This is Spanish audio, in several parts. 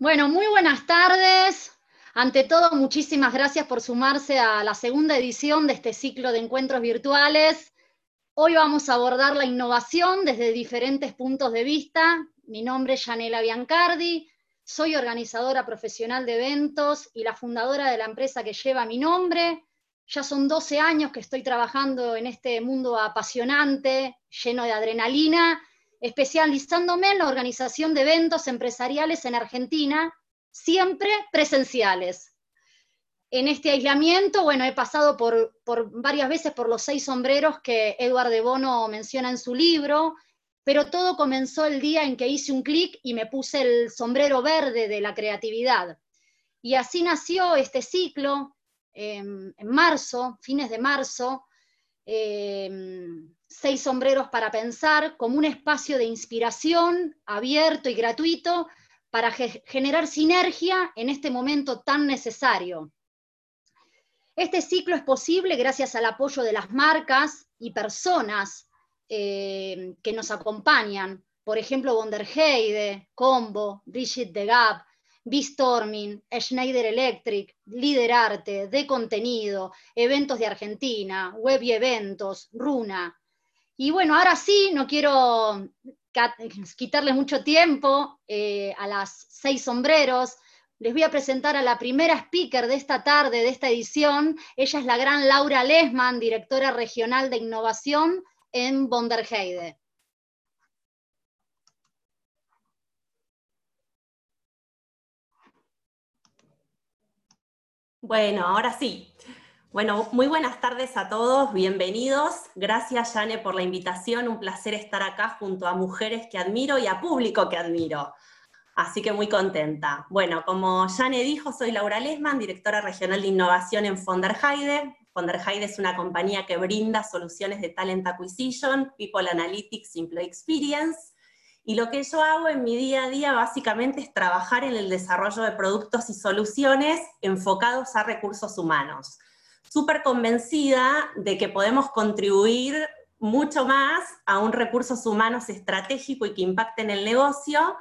Bueno, muy buenas tardes. Ante todo, muchísimas gracias por sumarse a la segunda edición de este ciclo de encuentros virtuales. Hoy vamos a abordar la innovación desde diferentes puntos de vista. Mi nombre es Janela Biancardi, soy organizadora profesional de eventos y la fundadora de la empresa que lleva mi nombre. Ya son 12 años que estoy trabajando en este mundo apasionante, lleno de adrenalina, especializándome en la organización de eventos empresariales en Argentina, siempre presenciales. En este aislamiento, bueno, he pasado por, varias veces por los seis sombreros que Eduard de Bono menciona en su libro, pero todo comenzó el día en que hice un clic y me puse el sombrero verde de la creatividad. Y así nació este ciclo em, en marzo, fines de marzo, em, Seis sombreros para pensar como un espacio de inspiración abierto y gratuito para generar sinergia en este momento tan necesario. Este ciclo es posible gracias al apoyo de las marcas y personas eh, que nos acompañan, por ejemplo, Wonderheide, Combo, Brigitte de Gap, B-Storming, Schneider Electric, Líder Arte, De Contenido, Eventos de Argentina, Web y Eventos, Runa, y bueno, ahora sí, no quiero quitarle mucho tiempo eh, a las seis sombreros. Les voy a presentar a la primera speaker de esta tarde, de esta edición. Ella es la gran Laura Lesman, directora regional de innovación en Bonderheide. Bueno, ahora sí. Bueno, muy buenas tardes a todos, bienvenidos. Gracias, Jane, por la invitación. Un placer estar acá junto a mujeres que admiro y a público que admiro. Así que muy contenta. Bueno, como Jane dijo, soy Laura Lesman, directora regional de innovación en Fonderheide. Fonderheide es una compañía que brinda soluciones de talent acquisition, people analytics, employee experience. Y lo que yo hago en mi día a día básicamente es trabajar en el desarrollo de productos y soluciones enfocados a recursos humanos súper convencida de que podemos contribuir mucho más a un recursos humanos estratégico y que impacte en el negocio,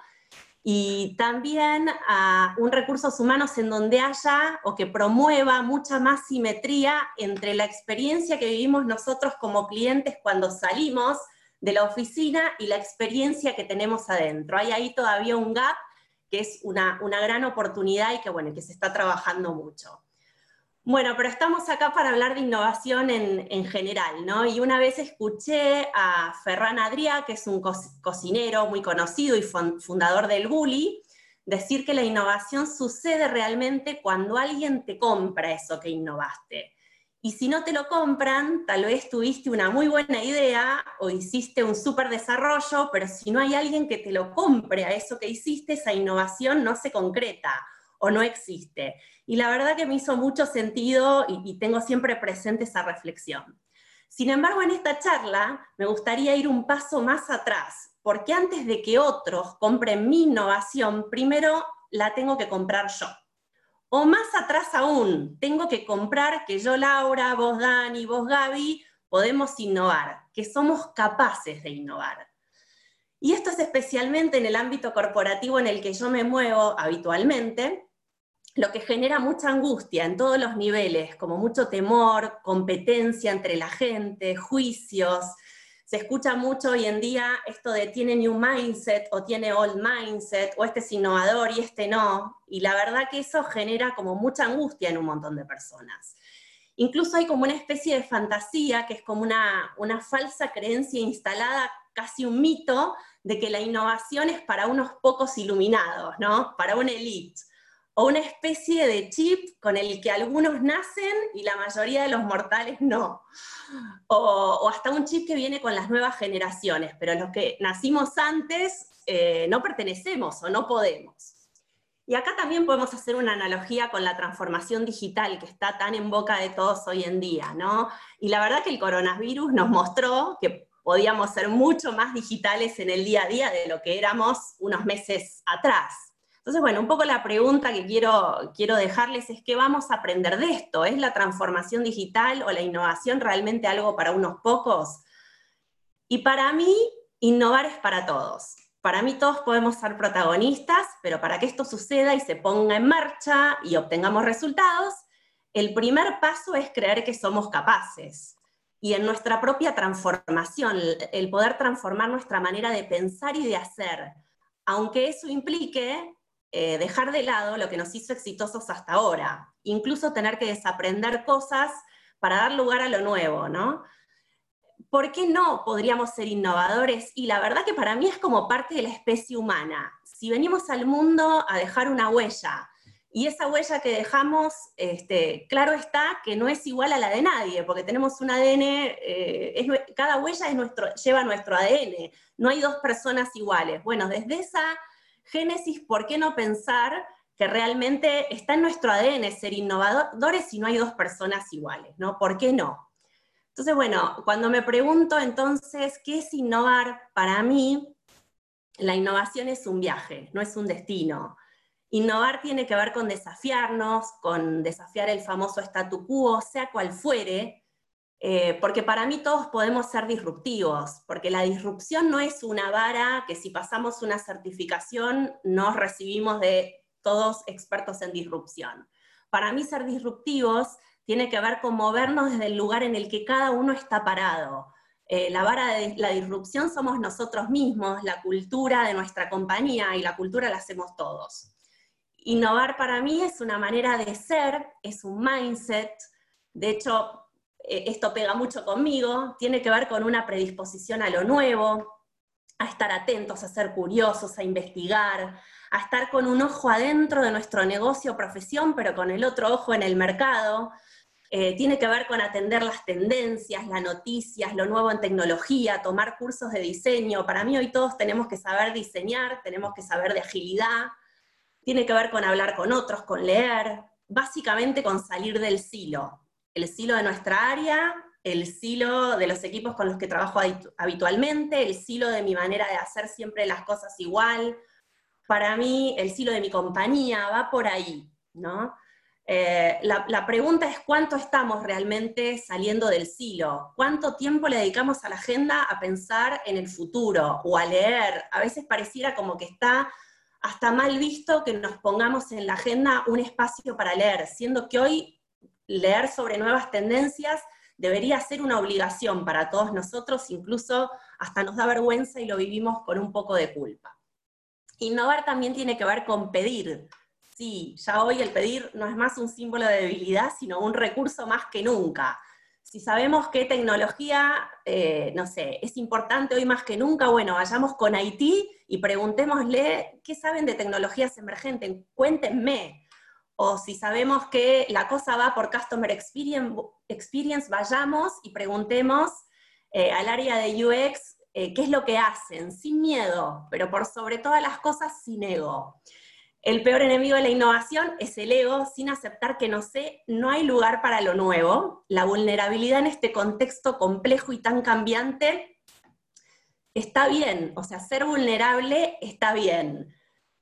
y también a un recursos humanos en donde haya o que promueva mucha más simetría entre la experiencia que vivimos nosotros como clientes cuando salimos de la oficina y la experiencia que tenemos adentro. Hay ahí todavía un gap que es una, una gran oportunidad y que, bueno, que se está trabajando mucho. Bueno, pero estamos acá para hablar de innovación en, general, ¿no? Y una vez escuché a Ferran Adrià, que es un cocinero muy conocido y fundador del Bully, decir que la innovación sucede realmente cuando alguien te compra eso que innovaste. Y si no te lo compran, tal vez tuviste una muy buena idea o hiciste un súper desarrollo, pero si no hay alguien que te lo compre a eso que hiciste, esa innovación no se concreta o no existe. Y la verdad que me hizo mucho sentido y, tengo siempre presente esa reflexión. Sin embargo, en esta charla me gustaría ir un paso más atrás, porque antes de que otros compren mi innovación, primero la tengo que comprar yo. O más atrás aún, tengo que comprar que yo, Laura, vos, Dani, vos, Gaby, podemos innovar, que somos capaces de innovar. Y esto es especialmente en el ámbito corporativo en el que yo me muevo habitualmente, lo que genera mucha angustia en todos los niveles, como mucho temor, competencia entre la gente, juicios. Se escucha mucho hoy en día esto de tiene new mindset o tiene old mindset o este es innovador y este no. Y la verdad que eso genera como mucha angustia en un montón de personas. Incluso hay como una especie de fantasía que es como una, una falsa creencia instalada, casi un mito, de que la innovación es para unos pocos iluminados, ¿no? Para una elite o una especie de chip con el que algunos nacen y la mayoría de los mortales no. O, hasta un chip que viene con las nuevas generaciones, pero los que nacimos antes eh, no pertenecemos o no podemos. Y acá también podemos hacer una analogía con la transformación digital que está tan en boca de todos hoy en día, ¿no? Y la verdad que el coronavirus nos mostró que podíamos ser mucho más digitales en el día a día de lo que éramos unos meses atrás. Entonces, bueno, un poco la pregunta que quiero, quiero dejarles es qué vamos a aprender de esto. ¿Es la transformación digital o la innovación realmente algo para unos pocos? Y para mí, innovar es para todos. para mí todos podemos ser protagonistas, pero para que esto suceda y se ponga en marcha y obtengamos resultados, el primer paso es creer que somos capaces. Y en nuestra propia transformación, el poder transformar nuestra manera de pensar y de hacer, aunque eso implique eh, dejar de lado lo que nos hizo exitosos hasta ahora, incluso tener que desaprender cosas para dar lugar a lo nuevo, ¿no? ¿Por qué no podríamos ser innovadores? Y la verdad que para mí es como parte de la especie humana. Si venimos al mundo a dejar una huella, y esa huella que dejamos, este, claro está que no es igual a la de nadie, porque tenemos un ADN, eh, cada huella es nuestro, lleva nuestro ADN, no hay dos personas iguales. Bueno, desde esa génesis, ¿por qué no pensar que realmente está en nuestro ADN ser innovadores si no hay dos personas iguales? ¿no? ¿Por qué no? Entonces, bueno, cuando me pregunto entonces, ¿qué es innovar? Para mí, la innovación es un viaje, no es un destino. Innovar tiene que ver con desafiarnos, con desafiar el famoso statu quo, sea cual fuere, eh, porque para mí todos podemos ser disruptivos, porque la disrupción no es una vara que si pasamos una certificación nos recibimos de todos expertos en disrupción. Para mí ser disruptivos tiene que ver con movernos desde el lugar en el que cada uno está parado. Eh, la vara de la disrupción somos nosotros mismos, la cultura de nuestra compañía, y la cultura la hacemos todos. Innovar para mí es una manera de ser, es un mindset. De hecho, eh, esto pega mucho conmigo, tiene que ver con una predisposición a lo nuevo, a estar atentos, a ser curiosos, a investigar, a estar con un ojo adentro de nuestro negocio o profesión, pero con el otro ojo en el mercado. Eh, tiene que ver con atender las tendencias, las noticias, lo nuevo en tecnología, tomar cursos de diseño. Para mí hoy todos tenemos que saber diseñar, tenemos que saber de agilidad, tiene que ver con hablar con otros, con leer, básicamente con salir del silo. El silo de nuestra área, el silo de los equipos con los que trabajo habitualmente, el silo de mi manera de hacer siempre las cosas igual. Para mí, el silo de mi compañía va por ahí, ¿no? Eh, la, la, pregunta es cuánto estamos realmente saliendo del silo, cuánto tiempo le dedicamos a la agenda a pensar en el futuro o a leer. A veces pareciera como que está hasta mal visto que nos pongamos en la agenda un espacio para leer, siendo que hoy leer sobre nuevas tendencias debería ser una obligación para todos nosotros, incluso hasta nos da vergüenza y lo vivimos con un poco de culpa. Innovar también tiene que ver con pedir. Sí, ya hoy el pedir no es más un símbolo de debilidad, sino un recurso más que nunca si sabemos que tecnología, eh, no sé, es importante hoy más que nunca, bueno, vayamos con Haití y preguntémosle qué saben de tecnologías emergentes, cuéntenme. O si sabemos que la cosa va por Customer Experience, vayamos y preguntemos eh, al área de UX eh, qué es lo que hacen, sin miedo, pero por sobre todas las cosas, sin ego. El peor enemigo de la innovación es el ego, sin aceptar que no sé, no hay lugar para lo nuevo. La vulnerabilidad en este contexto complejo y tan cambiante está bien, o sea, ser vulnerable está bien.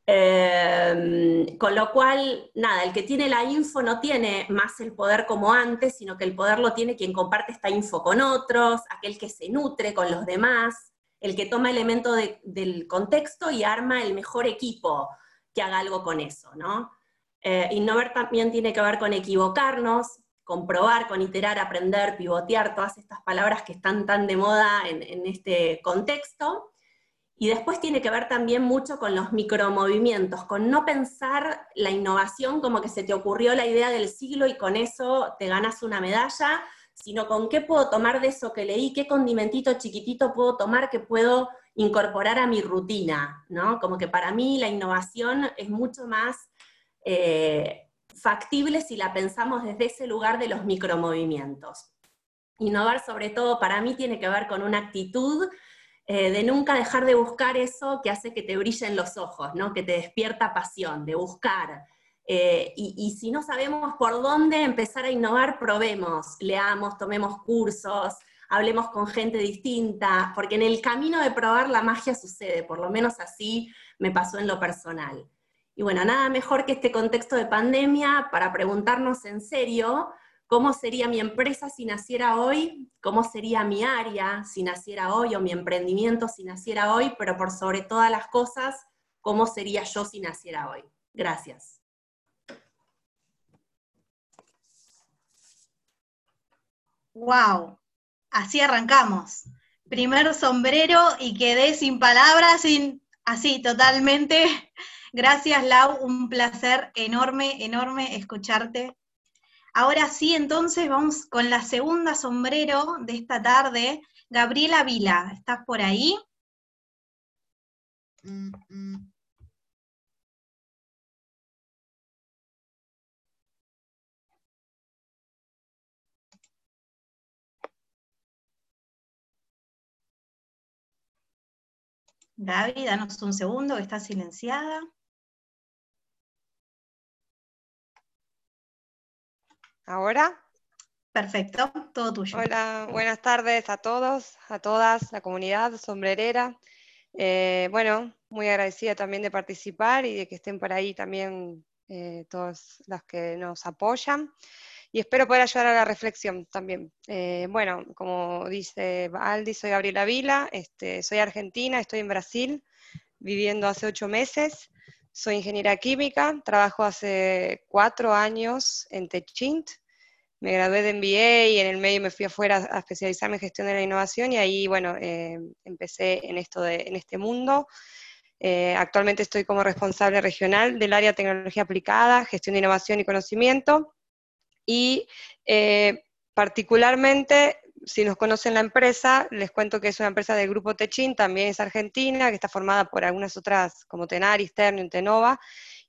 Em, con lo cual, nada, el que tiene la info no tiene más el poder como antes, sino que el poder lo tiene quien comparte esta info con otros, aquel que se nutre con los demás, el que toma elementos del contexto y arma el mejor equipo que haga algo con eso, ¿no? Eh, innovar también tiene que ver con equivocarnos, comprobar, con iterar, aprender, pivotear, todas estas palabras que están tan de moda en este contexto. Y después tiene que ver también mucho con los micromovimientos, con no pensar la innovación como que se te ocurrió la idea del siglo y con eso te ganas una medalla, sino con qué puedo tomar de eso que leí, qué condimentito chiquitito puedo tomar que puedo incorporar a mi rutina, ¿no? Como que para mí la innovación es mucho más eh, factible si la pensamos desde ese lugar de los micromovimientos. Innovar sobre todo para mí tiene que ver con una actitud eh, de nunca dejar de buscar eso que hace que te brillen los ojos, ¿no? que te despierta pasión, de buscar. Eh, y, y, si no sabemos por dónde empezar a innovar, probemos, leamos, tomemos cursos, hablemos con gente distinta, porque en el camino de probar la magia sucede, por lo menos así me pasó en lo personal. Y bueno, nada mejor que este contexto de pandemia para preguntarnos en serio ¿Cómo sería mi empresa si naciera hoy? ¿Cómo sería mi área si naciera hoy o mi emprendimiento si naciera hoy? Pero por sobre todas las cosas, ¿cómo sería yo si naciera hoy? Gracias. Wow, así arrancamos. Primer sombrero y quedé sin palabras, sin, así totalmente. Gracias Lau, un placer enorme, enorme escucharte. Ahora sí, entonces vamos con la segunda sombrero de esta tarde. Gabriela Vila, ¿estás por ahí? Mm. Gaby, danos un segundo, que está silenciada. ¿Ahora? Perfecto, todo tuyo. Hola, buenas tardes a todos, a todas, la comunidad sombrerera. Eh, bueno, muy agradecida también de participar y de que estén por ahí también eh, todos los que nos apoyan y espero poder ayudar a la reflexión también. Eh, bueno, como dice Aldi, soy Gabriela Vila, este, soy argentina, estoy en Brasil, viviendo hace ocho meses, soy ingeniera química, trabajo hace cuatro años en Techint, me gradué de MBA y en el medio me fui afuera a especializarme en gestión de la innovación y ahí, bueno, eh, empecé en, esto de, en este mundo. Eh, actualmente estoy como responsable regional del área de tecnología aplicada, gestión de innovación y conocimiento y eh, particularmente, si nos conocen la empresa, les cuento que es una empresa del grupo Techin, también es argentina, que está formada por algunas otras como Tenaris, Ternium, Tenova,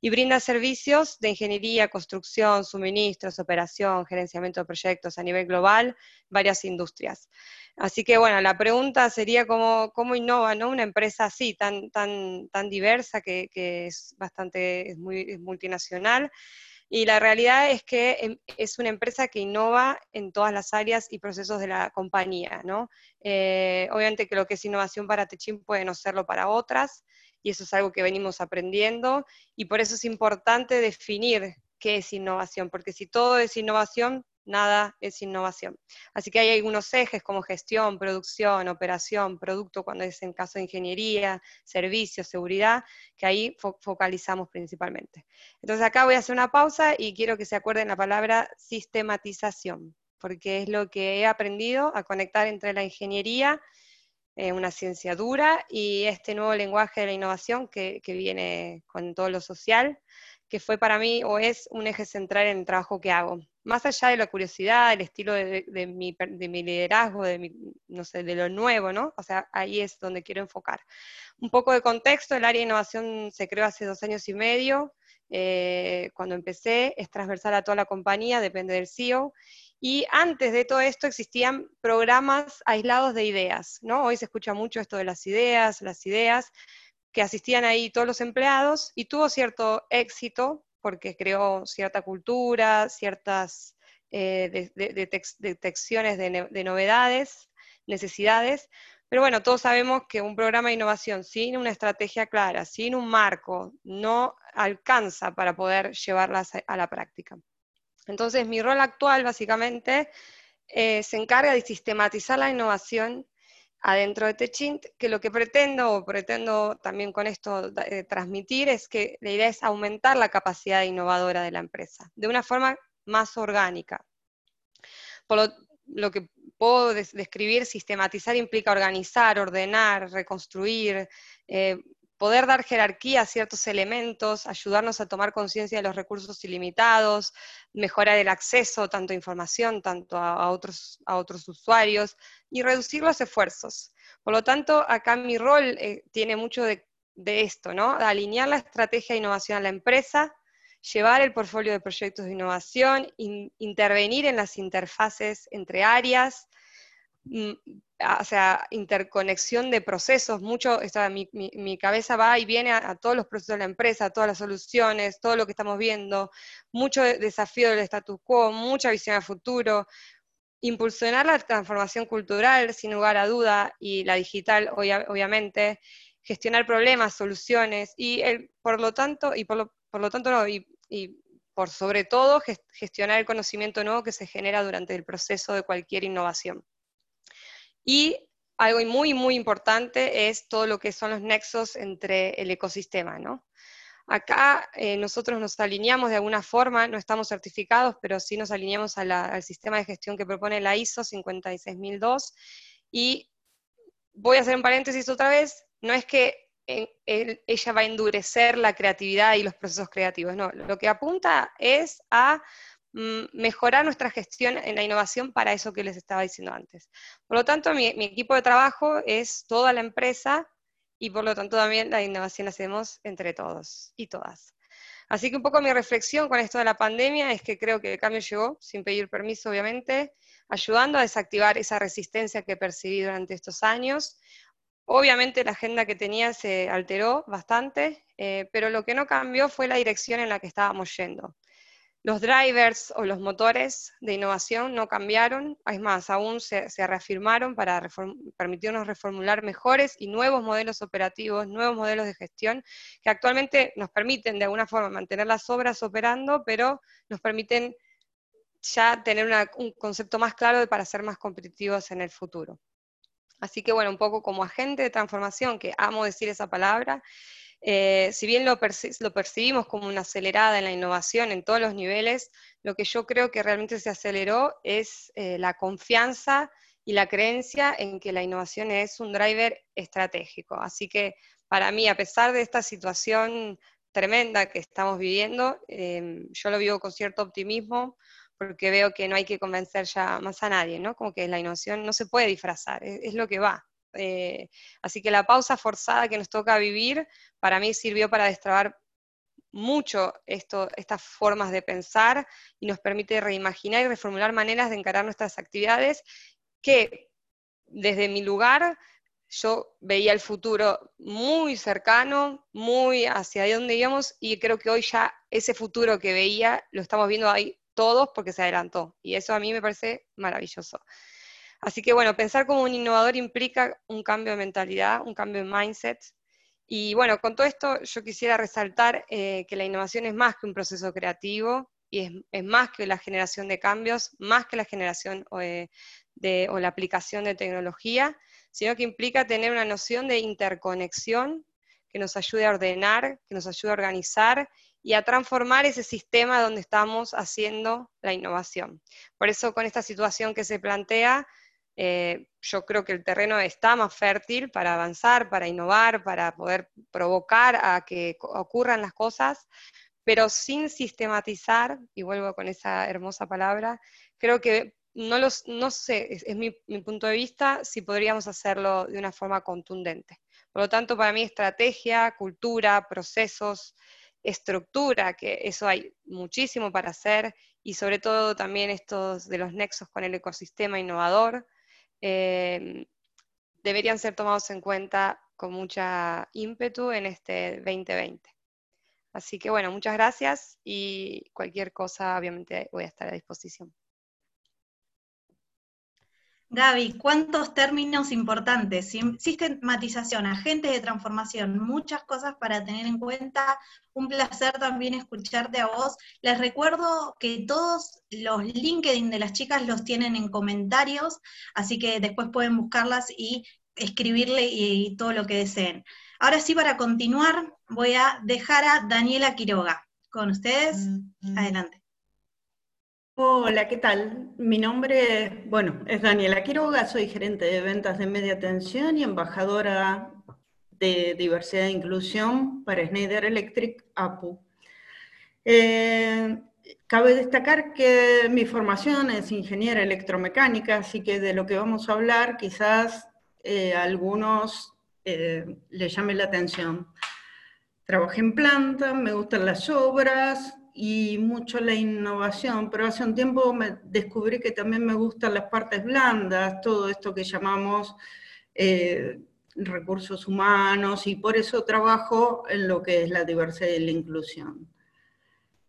y brinda servicios de ingeniería, construcción, suministros, operación, gerenciamiento de proyectos a nivel global, varias industrias. Así que bueno, la pregunta sería cómo, cómo innova ¿no? una empresa así, tan, tan, tan diversa, que, que es bastante, es muy multinacional, y la realidad es que es una empresa que innova en todas las áreas y procesos de la compañía, ¿no? Eh, obviamente que lo que es innovación para Techin puede no serlo para otras, y eso es algo que venimos aprendiendo, y por eso es importante definir qué es innovación, porque si todo es innovación, nada es innovación. Así que hay algunos ejes como gestión, producción, operación, producto, cuando es en caso de ingeniería, servicios, seguridad, que ahí focalizamos principalmente. Entonces acá voy a hacer una pausa y quiero que se acuerden la palabra sistematización, porque es lo que he aprendido a conectar entre la ingeniería, eh, una ciencia dura, y este nuevo lenguaje de la innovación que, que viene con todo lo social, que fue para mí o es un eje central en el trabajo que hago más allá de la curiosidad, el estilo de, mi, liderazgo, de, no sé, de lo nuevo, ¿no? O sea, ahí es donde quiero enfocar. Un poco de contexto, el área de innovación se creó hace dos años y medio, eh, cuando empecé, es transversal a toda la compañía, depende del CEO, y antes de todo esto existían programas aislados de ideas, ¿no? Hoy se escucha mucho esto de las ideas, las ideas, que asistían ahí todos los empleados, y tuvo cierto éxito, porque creó cierta cultura, ciertas eh, detecciones de, novedades, necesidades, pero bueno, todos sabemos que un programa de innovación sin una estrategia clara, sin un marco, no alcanza para poder llevarlas a, la práctica. Entonces, mi rol actual básicamente eh, se encarga de sistematizar la innovación adentro de Techint, que lo que pretendo, o pretendo también con esto eh, transmitir, es que la idea es aumentar la capacidad innovadora de la empresa, de una forma más orgánica. Por lo, que puedo describir, sistematizar implica organizar, ordenar, reconstruir, eh, poder dar jerarquía a ciertos elementos, ayudarnos a tomar conciencia de los recursos ilimitados, mejorar el acceso tanto a información, tanto a, otros, a otros usuarios, y reducir los esfuerzos. Por lo tanto, acá mi rol eh, tiene mucho de, esto, ¿no? alinear la estrategia de innovación a la empresa, llevar el portfolio de proyectos de innovación, intervenir en las interfaces entre áreas, o sea, interconexión de procesos, mucho, mi, mi, cabeza va y viene a, todos los procesos de la empresa, a todas las soluciones, todo lo que estamos viendo, mucho desafío del status quo, mucha visión a futuro, impulsionar la transformación cultural, sin lugar a duda, y la digital, obviamente, gestionar problemas, soluciones, y el, por lo tanto, y por lo, por lo tanto, y, por sobre todo gestionar el conocimiento nuevo que se genera durante el proceso de cualquier innovación. Y algo muy, muy importante es todo lo que son los nexos entre el ecosistema, ¿no? Acá eh, nosotros nos alineamos de alguna forma, no estamos certificados, pero sí nos alineamos al sistema de gestión que propone la ISO 56002. Y voy a hacer un paréntesis otra vez, no es que ella va a endurecer la creatividad y los procesos creativos, no, lo que apunta es a mejorar nuestra gestión en la innovación para eso que les estaba diciendo antes. Por lo tanto, mi, mi equipo de trabajo es toda la empresa y por lo tanto también la innovación la hacemos entre todos y todas. Así que un poco mi reflexión con esto de la pandemia es que creo que el cambio llegó, sin pedir permiso obviamente, ayudando a desactivar esa resistencia que percibí durante estos años. Obviamente la agenda que tenía se alteró bastante, eh, pero lo que no cambió fue la dirección en la que estábamos yendo. Los drivers o los motores de innovación no cambiaron, es más, aún se, reafirmaron para permitirnos reformular mejores y nuevos modelos operativos, nuevos modelos de gestión, que actualmente nos permiten de alguna forma mantener las obras operando, pero nos permiten ya tener un concepto más claro para ser más competitivos en el futuro. Así que bueno, un poco como agente de transformación, que amo decir esa palabra, eh, si bien lo, percibimos como una acelerada en la innovación en todos los niveles, lo que yo creo que realmente se aceleró es eh, la confianza y la creencia en que la innovación es un driver estratégico. Así que para mí, a pesar de esta situación tremenda que estamos viviendo, em, yo lo vivo con cierto optimismo porque veo que no hay que convencer ya más a nadie, ¿no? Como que la innovación no se puede disfrazar, es lo que va. Eh, así que la pausa forzada que nos toca vivir, para mí sirvió para destrabar mucho esto, estas formas de pensar y nos permite reimaginar y reformular maneras de encarar nuestras actividades que desde mi lugar yo veía el futuro muy cercano, muy hacia dónde íbamos y creo que hoy ya ese futuro que veía lo estamos viendo ahí todos porque se adelantó y eso a mí me parece maravilloso. Así que bueno, pensar como un innovador implica un cambio de mentalidad, un cambio de mindset. Y bueno, con todo esto yo quisiera resaltar eh, que la innovación es más que un proceso creativo y es, más que la generación de cambios, más que la generación eh, o la aplicación de tecnología, sino que implica tener una noción de interconexión que nos ayude a ordenar, que nos ayude a organizar y a transformar ese sistema donde estamos haciendo la innovación. Por eso con esta situación que se plantea, eh, yo creo que el terreno está más fértil para avanzar, para innovar, para poder provocar a que ocurran las cosas, pero sin sistematizar, y vuelvo con esa hermosa palabra, creo que no, los, no sé, es, mi, mi, punto de vista, si podríamos hacerlo de una forma contundente. Por lo tanto, para mí estrategia, cultura, procesos, estructura, que eso hay muchísimo para hacer, y sobre todo también estos de los nexos con el ecosistema innovador, Em, deberían ser tomados en cuenta con mucha ímpetu en este 2020. Así que bueno, muchas gracias y cualquier cosa obviamente voy a estar a disposición. Gaby, ¿cuántos términos importantes? Sistematización, agentes de transformación, muchas cosas para tener en cuenta. Un placer también escucharte a vos. Les recuerdo que todos los LinkedIn de las chicas los tienen en comentarios, así que después pueden buscarlas y escribirle y, todo lo que deseen. Ahora sí, para continuar, voy a dejar a Daniela Quiroga. Con ustedes, mm, mm. adelante. Hola, ¿qué tal? Mi nombre, bueno, es Daniela Quiroga, soy gerente de ventas de media tensión y embajadora de diversidad e inclusión para Schneider Electric APU. Eh, cabe destacar que mi formación es ingeniera electromecánica, así que de lo que vamos a hablar quizás eh, a algunos eh, les llame la atención. Trabajé en planta, me gustan las obras, y mucho la innovación, pero hace un tiempo me descubrí que también me gustan las partes blandas, todo esto que llamamos eh, recursos humanos, y por eso trabajo en lo que es la diversidad y la inclusión.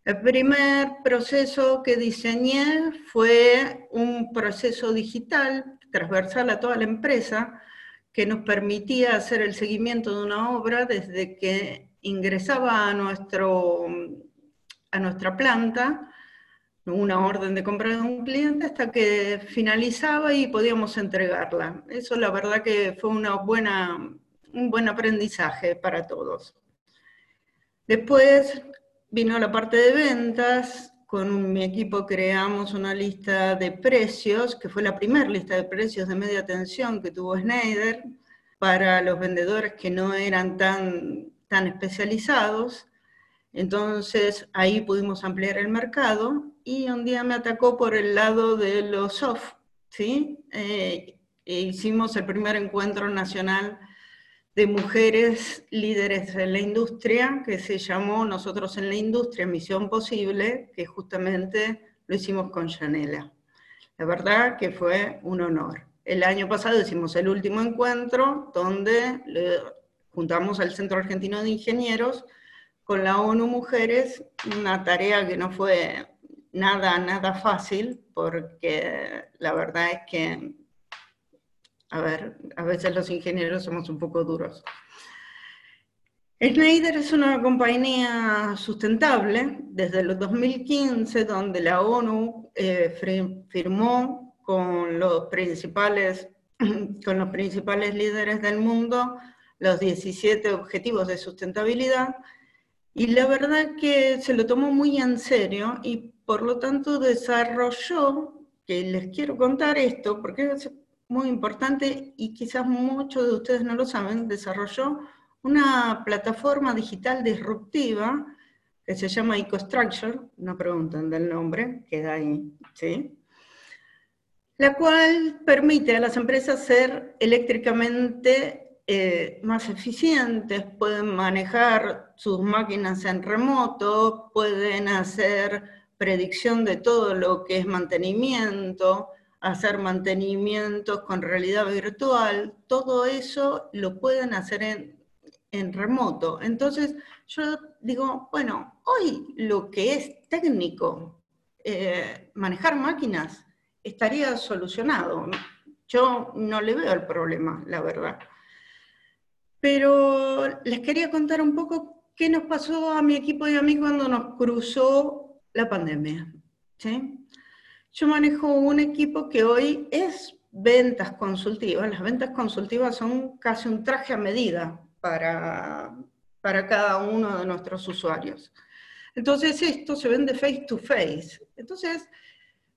El primer proceso que diseñé fue un proceso digital transversal a toda la empresa que nos permitía hacer el seguimiento de una obra desde que ingresaba a nuestro a nuestra planta, una orden de compra de un cliente hasta que finalizaba y podíamos entregarla. Eso la verdad que fue una buena, un buen aprendizaje para todos. Después vino la parte de ventas, con mi equipo creamos una lista de precios, que fue la primera lista de precios de media tensión que tuvo Schneider, para los vendedores que no eran tan, tan especializados. Entonces ahí pudimos ampliar el mercado y un día me atacó por el lado de los soft, ¿sí? Eh, e hicimos el primer encuentro nacional de mujeres líderes en la industria, que se llamó Nosotros en la Industria, Misión Posible, que justamente lo hicimos con Janela. La verdad que fue un honor. El año pasado hicimos el último encuentro donde juntamos al Centro Argentino de Ingenieros con la ONU Mujeres, una tarea que no fue nada, nada fácil, porque la verdad es que, a ver, a veces los ingenieros somos un poco duros. Schneider es una compañía sustentable desde el 2015, donde la ONU eh, firmó con los, principales, con los principales líderes del mundo los 17 objetivos de sustentabilidad y la verdad que se lo tomó muy en serio y por lo tanto desarrolló, que les quiero contar esto porque es muy importante y quizás muchos de ustedes no lo saben, desarrolló una plataforma digital disruptiva que se llama EcoStructure, no preguntan del nombre, queda ahí, ¿sí? La cual permite a las empresas ser eléctricamente eh, más eficientes, pueden manejar sus máquinas en remoto, pueden hacer predicción de todo lo que es mantenimiento, hacer mantenimientos con realidad virtual, todo eso lo pueden hacer en, remoto. Entonces, yo digo, bueno, hoy lo que es técnico, eh, manejar máquinas, estaría solucionado. Yo no le veo el problema, la verdad. Pero les quería contar un poco qué nos pasó a mi equipo y a mí cuando nos cruzó la pandemia. Yo manejo un equipo que hoy es ventas consultivas. Las ventas consultivas son casi un traje a medida para, para cada uno de nuestros usuarios. Entonces esto se vende face to face. Entonces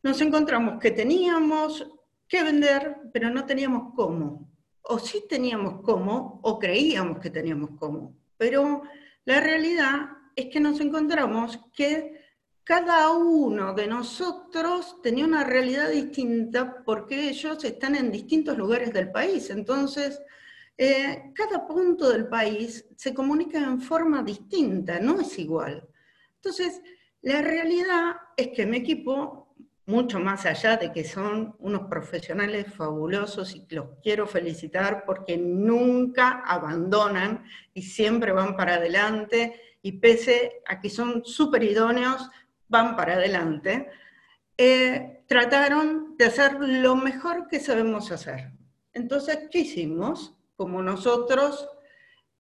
nos encontramos que teníamos que vender, pero no teníamos cómo o sí teníamos cómo, o creíamos que teníamos cómo. Pero la realidad es que nos encontramos que cada uno de nosotros tenía una realidad distinta porque ellos están en distintos lugares del país. Entonces, eh, cada punto del país se comunica en forma distinta, no es igual. Entonces, la realidad es que mi equipo mucho más allá de que son unos profesionales fabulosos y los quiero felicitar porque nunca abandonan y siempre van para adelante y pese a que son súper idóneos, van para adelante, eh, trataron de hacer lo mejor que sabemos hacer. Entonces, ¿qué hicimos? Como nosotros,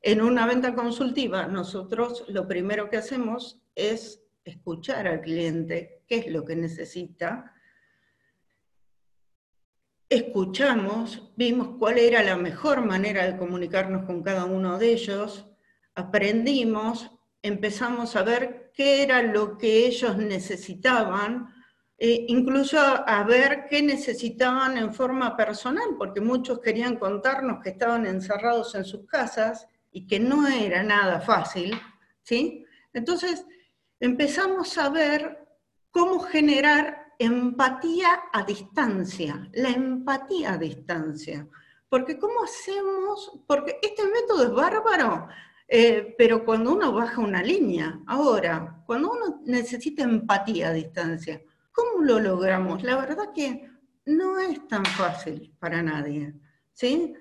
en una venta consultiva, nosotros lo primero que hacemos es escuchar al cliente, qué es lo que necesita. Escuchamos, vimos cuál era la mejor manera de comunicarnos con cada uno de ellos, aprendimos, empezamos a ver qué era lo que ellos necesitaban, e incluso a ver qué necesitaban en forma personal, porque muchos querían contarnos que estaban encerrados en sus casas y que no era nada fácil, ¿sí? Entonces, empezamos a ver cómo generar empatía a distancia, la empatía a distancia. Porque ¿cómo hacemos? Porque este método es bárbaro, eh, pero cuando uno baja una línea, ahora, cuando uno necesita empatía a distancia, ¿cómo lo logramos? La verdad que no es tan fácil para nadie, ¿sí?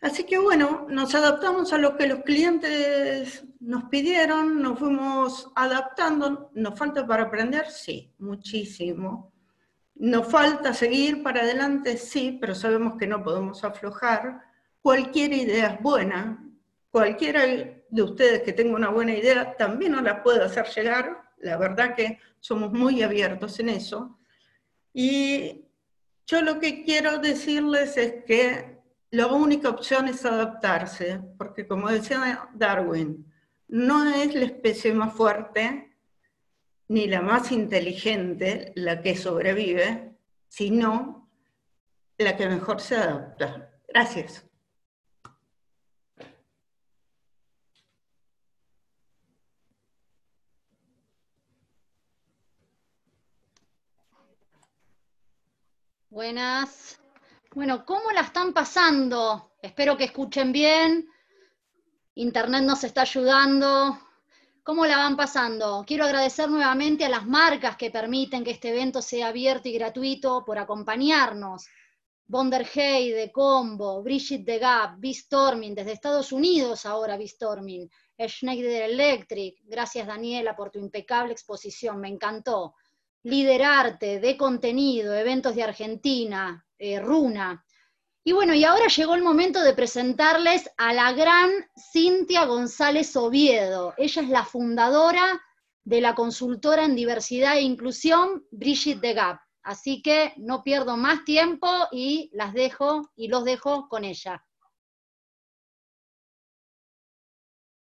Así que bueno, nos adaptamos a lo que los clientes nos pidieron, nos fuimos adaptando. ¿Nos falta para aprender? Sí, muchísimo. ¿Nos falta seguir para adelante? Sí, pero sabemos que no podemos aflojar. Cualquier idea es buena. Cualquiera de ustedes que tenga una buena idea también nos la puede hacer llegar, la verdad que somos muy abiertos en eso. Y yo lo que quiero decirles es que la única opción es adaptarse, porque como decía Darwin, no es la especie más fuerte ni la más inteligente la que sobrevive, sino la que mejor se adapta. Gracias. Buenas. Bueno, ¿cómo la están pasando? Espero que escuchen bien. Internet nos está ayudando. ¿Cómo la van pasando? Quiero agradecer nuevamente a las marcas que permiten que este evento sea abierto y gratuito por acompañarnos. Bonderhey de Combo, Brigitte de Gap, B-Storming, desde Estados Unidos ahora B-Storming, Schneider Electric, gracias Daniela por tu impecable exposición, me encantó. Liderarte, de contenido, eventos de Argentina, eh, Runa. Y bueno, y ahora llegó el momento de presentarles a la gran Cintia González Oviedo. Ella es la fundadora de la consultora en diversidad e inclusión Brigitte de Gap. Así que no pierdo más tiempo y las dejo y los dejo con ella.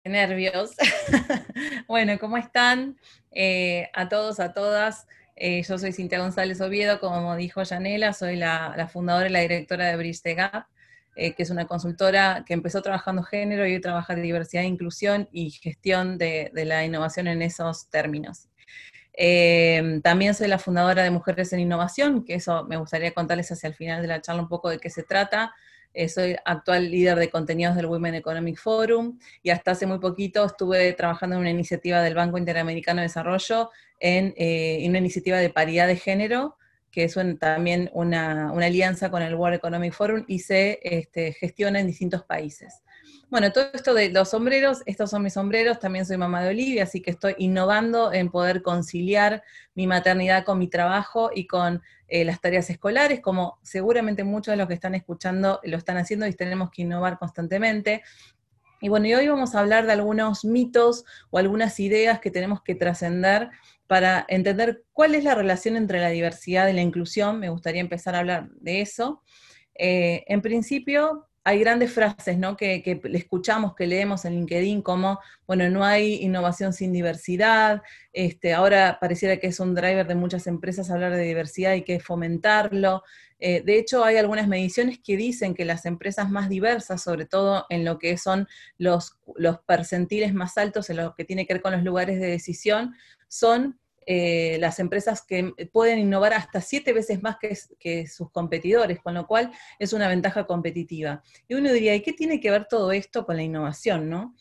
nervios. bueno, ¿cómo están? Eh, a todos, a todas. Eh, yo soy Cintia González Oviedo, como dijo Yanela, soy la, fundadora y la directora de Bridge Gap, eh, que es una consultora que empezó trabajando género y hoy trabaja diversidad, inclusión y gestión de, la innovación en esos términos. Eh, también soy la fundadora de Mujeres en Innovación, que eso me gustaría contarles hacia el final de la charla un poco de qué se trata. Soy actual líder de contenidos del Women Economic Forum y hasta hace muy poquito estuve trabajando en una iniciativa del Banco Interamericano de Desarrollo eh, en, una iniciativa de paridad de género, que es también una, alianza con el World Economic Forum y se este, gestiona en distintos países. Bueno, todo esto de los sombreros, estos son mis sombreros, también soy mamá de Olivia, así que estoy innovando en poder conciliar mi maternidad con mi trabajo y con eh, las tareas escolares, como seguramente muchos de los que están escuchando lo están haciendo y tenemos que innovar constantemente. Y bueno, y hoy vamos a hablar de algunos mitos o algunas ideas que tenemos que trascender para entender cuál es la relación entre la diversidad y la inclusión. Me gustaría empezar a hablar de eso. Eh, en principio, hay grandes frases ¿no? que, que, escuchamos, que leemos en LinkedIn, como, bueno, no hay innovación sin diversidad, este, ahora pareciera que es un driver de muchas empresas hablar de diversidad y que fomentarlo. Eh, de hecho, hay algunas mediciones que dicen que las empresas más diversas, sobre todo en lo que son los, los percentiles más altos, en lo que tiene que ver con los lugares de decisión, son eh, las empresas que pueden innovar hasta siete veces más que, sus competidores, con lo cual es una ventaja competitiva. Y uno diría, ¿y qué tiene que ver todo esto con la innovación? ¿no?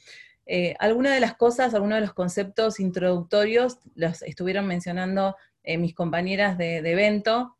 Eh, algunas de las cosas, algunos de los conceptos introductorios los estuvieron mencionando mis compañeras de evento,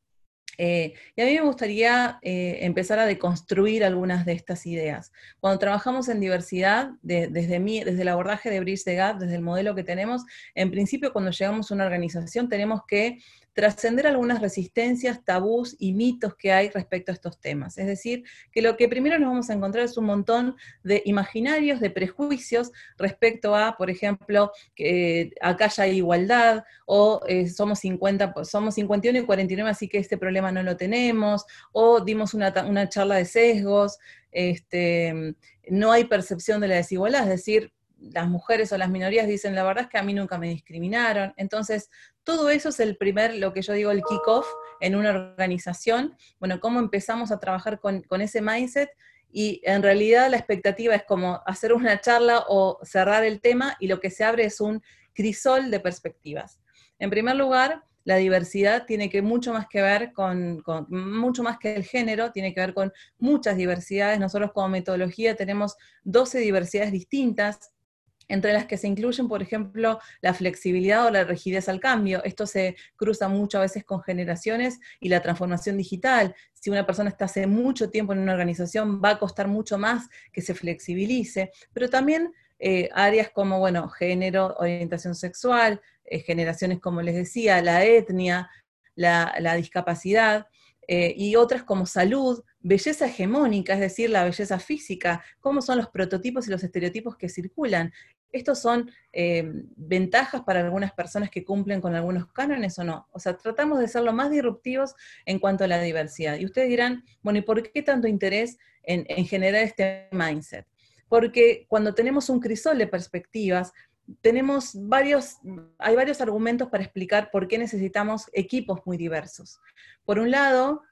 eh, y a mí me gustaría eh, empezar a deconstruir algunas de estas ideas. Cuando trabajamos en diversidad, desde, mí, desde el abordaje de Bridge de Gap, desde el modelo que tenemos, en principio cuando llegamos a una organización tenemos que trascender algunas resistencias, tabús y mitos que hay respecto a estos temas. Es decir, que lo que primero nos vamos a encontrar es un montón de imaginarios, de prejuicios respecto a, por ejemplo, que acá ya hay igualdad, o eh, somos, 50, somos 51 y 49, así que este problema no lo tenemos, o dimos una, una charla de sesgos, este, no hay percepción de la desigualdad, es decir, las mujeres o las minorías dicen, la verdad es que a mí nunca me discriminaron. Entonces, todo eso es el primer, lo que yo digo, el kick-off en una organización. Bueno, cómo empezamos a trabajar con, ese mindset y en realidad la expectativa es como hacer una charla o cerrar el tema y lo que se abre es un crisol de perspectivas. En primer lugar, la diversidad tiene que mucho más que ver con, con, mucho más que el género, tiene que ver con muchas diversidades. Nosotros como metodología tenemos 12 diversidades distintas, entre las que se incluyen, por ejemplo, la flexibilidad o la rigidez al cambio. Esto se cruza mucho a veces con generaciones y la transformación digital. Si una persona está hace mucho tiempo en una organización, va a costar mucho más que se flexibilice, pero también eh, áreas como, bueno, género, orientación sexual, eh, generaciones, como les decía, la etnia, la, discapacidad, eh, y otras como salud, belleza hegemónica, es decir, la belleza física, cómo son los prototipos y los estereotipos que circulan. ¿Estos son eh, ventajas para algunas personas que cumplen con algunos cánones o no? O sea, tratamos de ser lo más disruptivos en cuanto a la diversidad. Y ustedes dirán, bueno, ¿y por qué tanto interés en, en generar este mindset? Porque cuando tenemos un crisol de perspectivas, tenemos varios, hay varios argumentos para explicar por qué necesitamos equipos muy diversos. Por un lado,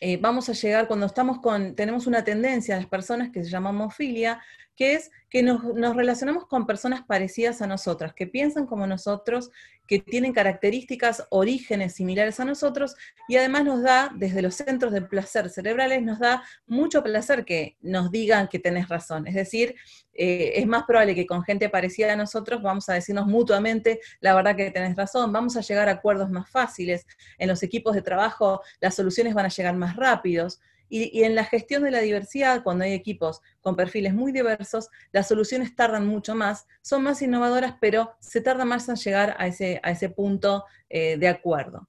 eh, vamos a llegar cuando estamos con, tenemos una tendencia a las personas que se llama homofilia, que es que nos, relacionamos con personas parecidas a nosotras, que piensan como nosotros, que tienen características, orígenes similares a nosotros, y además nos da, desde los centros de placer cerebrales, nos da mucho placer que nos digan que tenés razón. Es decir, eh, es más probable que con gente parecida a nosotros vamos a decirnos mutuamente, la verdad que tenés razón, vamos a llegar a acuerdos más fáciles. En los equipos de trabajo las soluciones van a llegar más rápidos. Y, en la gestión de la diversidad, cuando hay equipos con perfiles muy diversos, las soluciones tardan mucho más, son más innovadoras, pero se tarda más en llegar a ese, a ese punto eh, de acuerdo.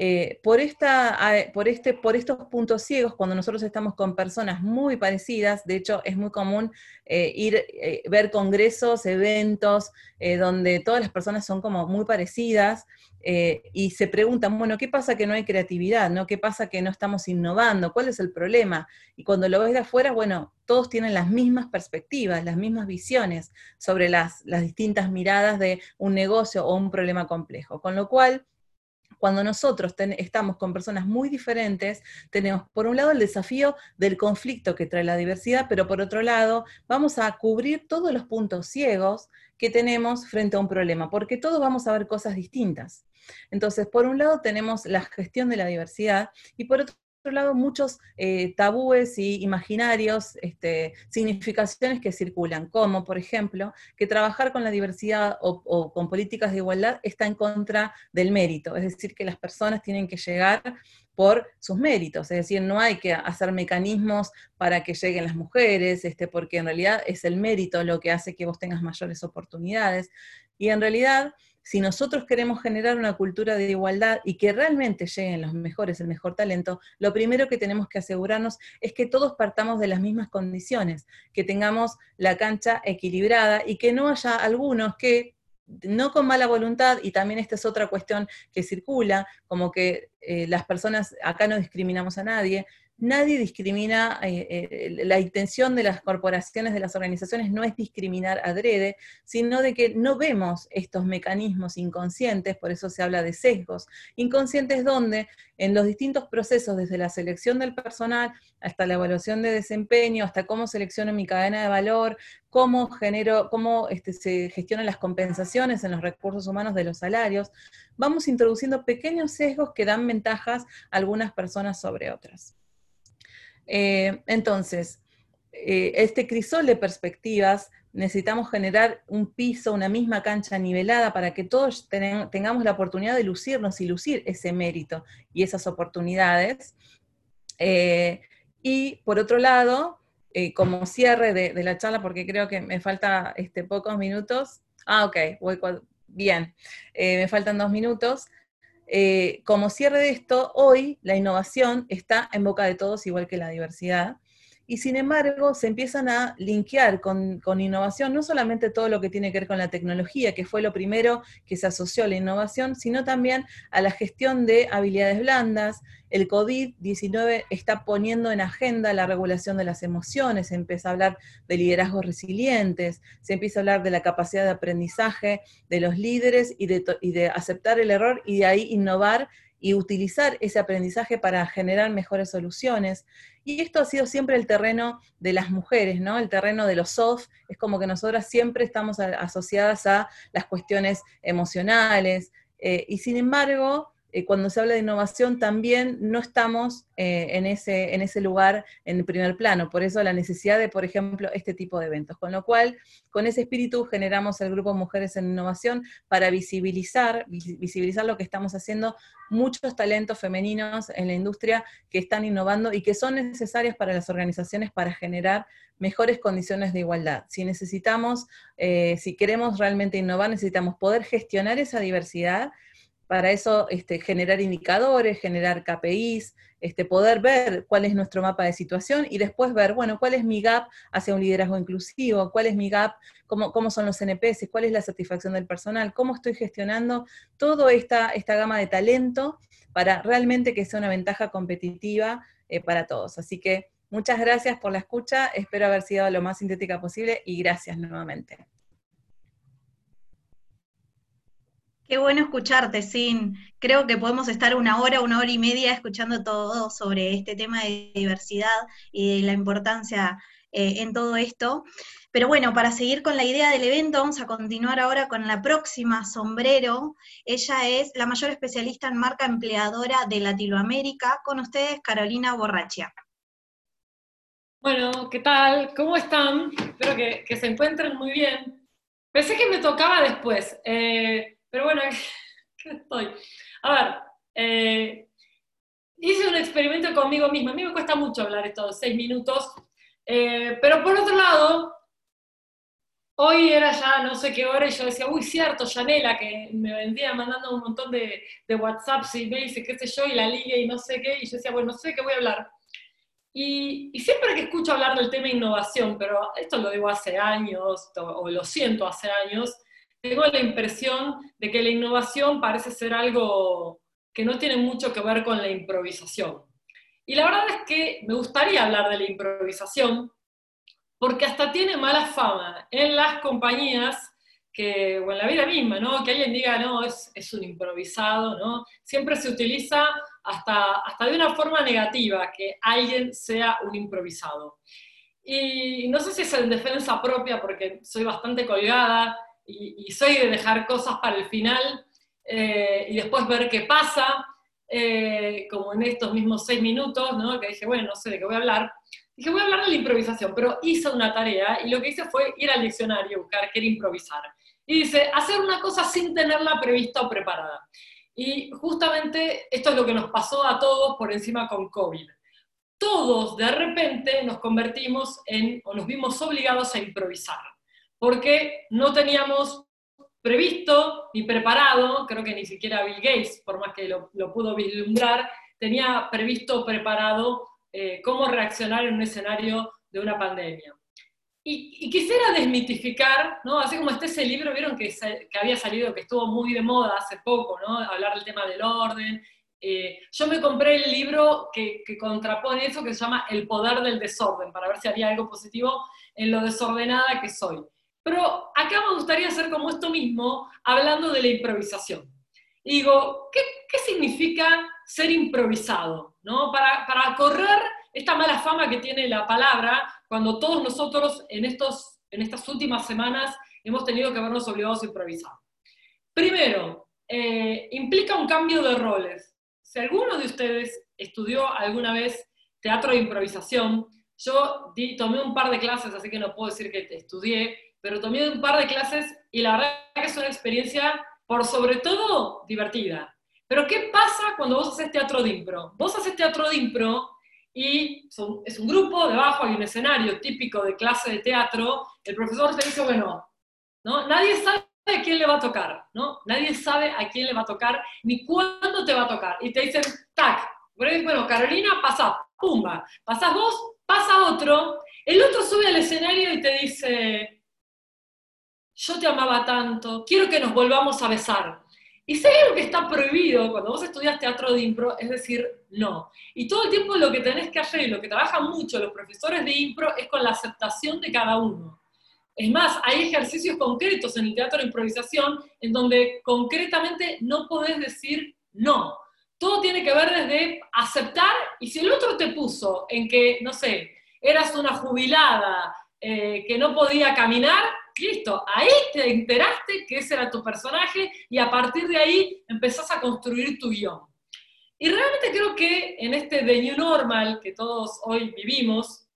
Eh, por, esta, por, este, por estos puntos ciegos, cuando nosotros estamos con personas muy parecidas, de hecho es muy común eh, ir, ver congresos, eventos, donde todas las personas son como muy parecidas, eh, y se preguntan, bueno, ¿qué pasa que no hay creatividad? ¿no? ¿Qué pasa que no estamos innovando? ¿Cuál es el problema? Y cuando lo ves de afuera, bueno, todos tienen las mismas perspectivas, las mismas visiones sobre las, las distintas miradas de un negocio o un problema complejo. Con lo cual, cuando nosotros estamos con personas muy diferentes, tenemos por un lado el desafío del conflicto que trae la diversidad, pero por otro lado vamos a cubrir todos los puntos ciegos que tenemos frente a un problema, porque todos vamos a ver cosas distintas. Entonces, por un lado tenemos la gestión de la diversidad y por otro lado muchos eh, tabúes y imaginarios, este, significaciones que circulan, como por ejemplo que trabajar con la diversidad o, con políticas de igualdad está en contra del mérito, es decir, que las personas tienen que llegar por sus méritos, es decir, no hay que hacer mecanismos para que lleguen las mujeres, este, porque en realidad es el mérito lo que hace que vos tengas mayores oportunidades, y en realidad si nosotros queremos generar una cultura de igualdad y que realmente lleguen los mejores, el mejor talento, lo primero que tenemos que asegurarnos es que todos partamos de las mismas condiciones, que tengamos la cancha equilibrada y que no haya algunos que no con mala voluntad, y también esta es otra cuestión que circula, como que eh, las personas, acá no discriminamos a nadie, nadie discrimina, eh, eh, la intención de las corporaciones, de las organizaciones no es discriminar adrede, sino de que no vemos estos mecanismos inconscientes, por eso se habla de sesgos, inconscientes donde en los distintos procesos, desde la selección del personal hasta la evaluación de desempeño, hasta cómo selecciono mi cadena de valor, cómo genero, cómo este, se gestionan las compensaciones en los recursos humanos de los salarios, vamos introduciendo pequeños sesgos que dan ventajas a algunas personas sobre otras. Eh, entonces, eh, este crisol de perspectivas, necesitamos generar un piso, una misma cancha nivelada para que todos tengamos la oportunidad de lucirnos y lucir ese mérito y esas oportunidades. Eh, y por otro lado, como cierre de, la charla, porque creo que me falta este, pocos minutos. Ah, ok, voy bien, me faltan dos minutos. Eh, como cierre de esto, hoy la innovación está en boca de todos, igual que la diversidad, y sin embargo se empiezan a linkear con, innovación no solamente todo lo que tiene que ver con la tecnología, que fue lo primero que se asoció a la innovación, sino también a la gestión de habilidades blandas. El COVID-19 está poniendo en agenda la regulación de las emociones, se empieza a hablar de liderazgos resilientes, se empieza a hablar de la capacidad de aprendizaje de los líderes y de, aceptar el error y de ahí innovar y utilizar ese aprendizaje para generar mejores soluciones. Y esto ha sido siempre el terreno de las mujeres, ¿no? El terreno de los soft, es como que nosotras siempre estamos asociadas a las cuestiones emocionales, eh, y sin embargo, eh, cuando se habla de innovación también no estamos eh, en, ese, en ese lugar en primer plano. Por eso la necesidad de, por ejemplo, este tipo de eventos. Con lo cual, con ese espíritu generamos el grupo Mujeres en Innovación para visibilizar, visibilizar lo que estamos haciendo, muchos talentos femeninos en la industria que están innovando y que son necesarias para las organizaciones para generar mejores condiciones de igualdad. Si necesitamos, eh, si queremos realmente innovar, necesitamos poder gestionar esa diversidad para eso este, generar indicadores, generar KPIs, este, poder ver cuál es nuestro mapa de situación y después ver, bueno, cuál es mi gap hacia un liderazgo inclusivo, cuál es mi gap, cómo, cómo son los NPS, cuál es la satisfacción del personal, cómo estoy gestionando toda esta, esta gama de talento para realmente que sea una ventaja competitiva eh, para todos. Así que muchas gracias por la escucha, espero haber sido lo más sintética posible y gracias nuevamente. Qué bueno escucharte, Sin. Creo que podemos estar una hora, una hora y media escuchando todo sobre este tema de diversidad y de la importancia eh, en todo esto. Pero bueno, para seguir con la idea del evento, vamos a continuar ahora con la próxima sombrero. Ella es la mayor especialista en marca empleadora de Latinoamérica. Con ustedes, Carolina Borrachia. Bueno, ¿qué tal? ¿Cómo están? Espero que, se encuentren muy bien. Pensé que me tocaba después. Eh, pero bueno, ¿qué estoy? A ver, eh, hice un experimento conmigo misma. A mí me cuesta mucho hablar estos seis minutos, eh, pero por otro lado, hoy era ya no sé qué hora y yo decía, uy, cierto, Janela, que me vendía mandando un montón de, de WhatsApps y me dice qué sé yo, y la liga y no sé qué, y yo decía, bueno, no sé qué voy a hablar. Y, y, siempre que escucho hablar del tema innovación, pero esto lo digo hace años, o lo siento hace años, tengo la impresión de que la innovación parece ser algo que no tiene mucho que ver con la improvisación. Y la verdad es que me gustaría hablar de la improvisación, porque hasta tiene mala fama en las compañías que, o en la vida misma, ¿no? Que alguien diga, no, es, es un improvisado, ¿no? Siempre se utiliza hasta, hasta de una forma negativa, que alguien sea un improvisado. Y no sé si es en defensa propia, porque soy bastante colgada, y, soy de dejar cosas para el final eh, y después ver qué pasa, eh, como en estos mismos seis minutos, ¿no? que dije, bueno, no sé de qué voy a hablar. Dije, voy a hablar de la improvisación, pero hice una tarea y lo que hice fue ir al diccionario, buscar qué era improvisar. Y dice, hacer una cosa sin tenerla prevista o preparada. Y justamente esto es lo que nos pasó a todos por encima con COVID. Todos de repente nos convertimos en, o nos vimos obligados a improvisar porque no teníamos previsto ni preparado, creo que ni siquiera Bill Gates, por más que lo, pudo vislumbrar, tenía previsto, preparado eh, cómo reaccionar en un escenario de una pandemia. Y, quisiera desmitificar, ¿no? así como está ese libro, vieron que, que, había salido, que estuvo muy de moda hace poco, ¿no? hablar del tema del orden. Eh, yo me compré el libro que, que contrapone eso, que se llama El poder del desorden, para ver si había algo positivo en lo desordenada que soy. Pero acá me gustaría hacer como esto mismo, hablando de la improvisación. digo, ¿qué, significa ser improvisado? ¿no? Para, correr esta mala fama que tiene la palabra, cuando todos nosotros en, estos, en estas últimas semanas hemos tenido que vernos obligados a improvisar. Primero, eh, implica un cambio de roles. Si alguno de ustedes estudió alguna vez teatro de improvisación, yo di, tomé un par de clases, así que no puedo decir que estudié, pero tomé un par de clases y la verdad que es una experiencia, por sobre todo, divertida. Pero ¿qué pasa cuando vos haces teatro de impro? Vos haces teatro de impro y es un grupo, debajo hay un escenario típico de clase de teatro, el profesor te dice, bueno, ¿no? nadie sabe a quién le va a tocar, ¿no? Nadie sabe a quién le va a tocar, ni cuándo te va a tocar. Y te dicen, tac, bueno, Carolina, pasa, pumba, pasás vos, pasa otro, el otro sube al escenario y te dice, yo te amaba tanto, quiero que nos volvamos a besar. Y sé algo que está prohibido cuando vos estudias teatro de impro, es decir, no. Y todo el tiempo lo que tenés que hacer y lo que trabajan mucho los profesores de impro es con la aceptación de cada uno. Es más, hay ejercicios concretos en el teatro de improvisación en donde concretamente no podés decir no. Todo tiene que ver desde aceptar y si el otro te puso en que, no sé, eras una jubilada eh, que no podía caminar, listo, ahí te enteraste que ese era tu personaje y a partir de ahí empezás a construir tu guion. Y realmente creo que en este The New Normal que todos hoy vivimos,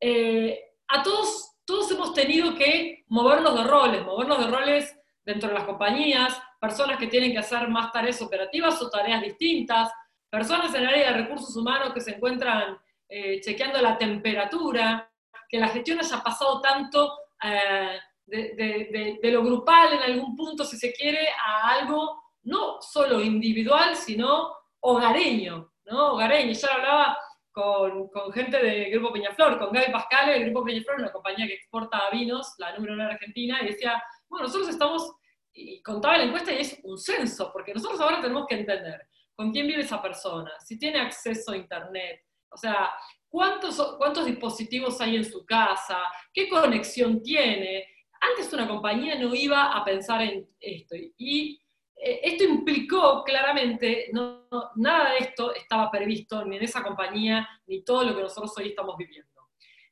eh, a todos, todos hemos tenido que movernos de roles, movernos de roles dentro de las compañías, personas que tienen que hacer más tareas operativas o tareas distintas, personas en el área de recursos humanos que se encuentran eh, chequeando la temperatura, que la gestión haya pasado tanto eh, de, lo grupal en algún punto, si se quiere, a algo no solo individual, sino hogareño, ¿no? Hogareño. Yo hablaba con, gente del Grupo Peñaflor, con Gaby Pascal, el Grupo Peñaflor, una compañía que exporta vinos, la número uno en Argentina, y decía, bueno, nosotros estamos, y contaba la encuesta y es un censo, porque nosotros ahora tenemos que entender con quién vive esa persona, si tiene acceso a Internet, o sea, cuántos, cuántos dispositivos hay en su casa, qué conexión tiene. Antes una compañía no iba a pensar en esto. Y eh, esto implicó claramente, no, nada de esto estaba previsto ni en esa compañía, ni todo lo que nosotros hoy estamos viviendo.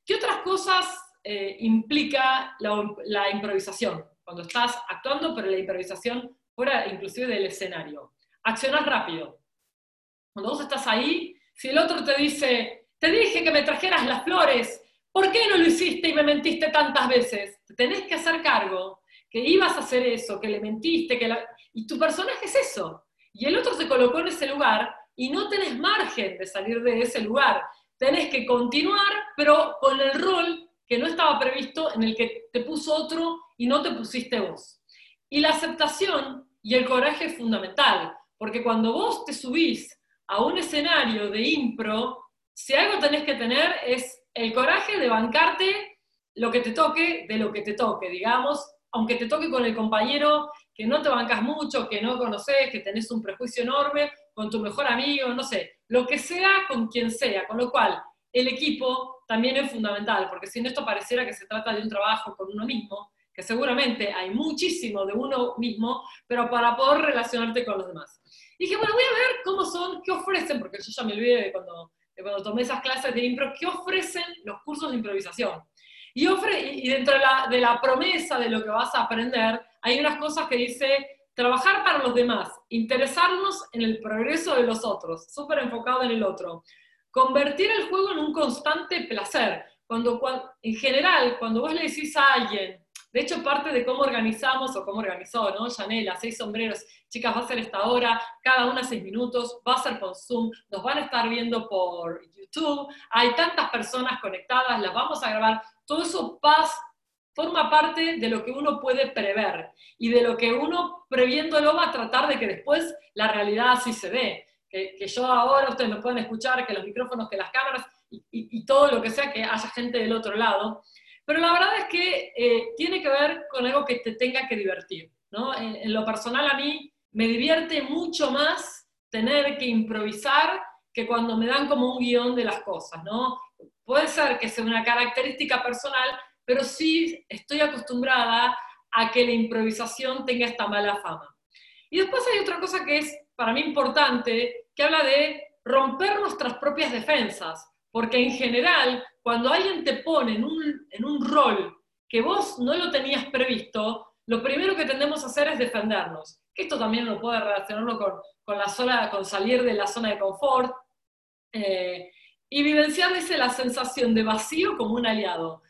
¿Qué otras cosas eh, implica la, improvisación? Cuando estás actuando, pero la improvisación fuera inclusive del escenario. Accionar rápido. Cuando vos estás ahí, si el otro te dice, te dije que me trajeras las flores, ¿por qué no lo hiciste y me mentiste tantas veces? Te tenés que hacer cargo que ibas a hacer eso, que le mentiste, que y tu personaje es eso. Y el otro se colocó en ese lugar y no tenés margen de salir de ese lugar. Tenés que continuar, pero con el rol que no estaba previsto, en el que te puso otro y no te pusiste vos. Y la aceptación y el coraje es fundamental, porque cuando vos te subís a un escenario de impro, si algo tenés que tener es el coraje de bancarte lo que te toque, de lo que te toque, digamos, aunque te toque con el compañero que no te bancas mucho, que no conoces, que tenés un prejuicio enorme, con tu mejor amigo, no sé, lo que sea con quien sea, con lo cual el equipo también es fundamental, porque si no esto pareciera que se trata de un trabajo con uno mismo, que seguramente hay muchísimo de uno mismo, pero para poder relacionarte con los demás. Dije, bueno, voy a ver cómo son, qué ofrecen, porque yo ya me olvidé de cuando, cuando tomé esas clases de impro, qué ofrecen los cursos de improvisación. Y, ofre, y dentro de la, de la promesa de lo que vas a aprender, hay unas cosas que dice trabajar para los demás, interesarnos en el progreso de los otros, súper enfocado en el otro, convertir el juego en un constante placer. Cuando, en general, cuando vos le decís a alguien, de hecho, parte de cómo organizamos o cómo organizó, ¿no? Janela, seis sombreros, chicas, va a ser esta hora, cada una seis minutos, va a ser con Zoom, nos van a estar viendo por YouTube, hay tantas personas conectadas, las vamos a grabar, todo eso pasa forma parte de lo que uno puede prever y de lo que uno previéndolo va a tratar de que después la realidad así se dé. Que, yo ahora, ustedes me pueden escuchar, que los micrófonos, que las cámaras y, todo lo que sea, que haya gente del otro lado. Pero la verdad es que eh, tiene que ver con algo que te tenga que divertir. ¿no? En, lo personal a mí me divierte mucho más tener que improvisar que cuando me dan como un guion de las cosas. ¿no? Puede ser que sea una característica personal, pero sí estoy acostumbrada a que la improvisación tenga esta mala fama. Y después hay otra cosa que es para mí importante, que habla de romper nuestras propias defensas, porque en general, cuando alguien te pone en un, en un rol que vos no lo tenías previsto, lo primero que tendemos a hacer es defendernos. Esto también lo puede relacionarlo con, con, la zona, con salir de la zona de confort eh, y vivenciar la sensación de vacío como un aliado.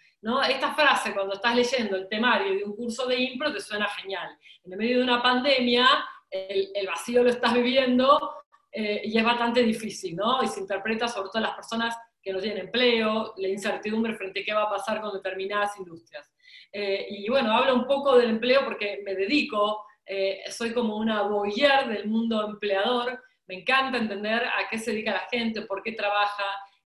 Esta frase, cuando estás leyendo el temario de un curso de impro, te suena genial. En medio de una pandemia, el, vacío lo estás viviendo eh, y es bastante difícil, ¿no? Y se interpreta sobre todo las personas que no tienen empleo, la incertidumbre frente a qué va a pasar con determinadas industrias. Eh, y bueno, hablo un poco del empleo porque me dedico, eh, soy como una voyeur del mundo empleador, me encanta entender a qué se dedica la gente, por qué trabaja,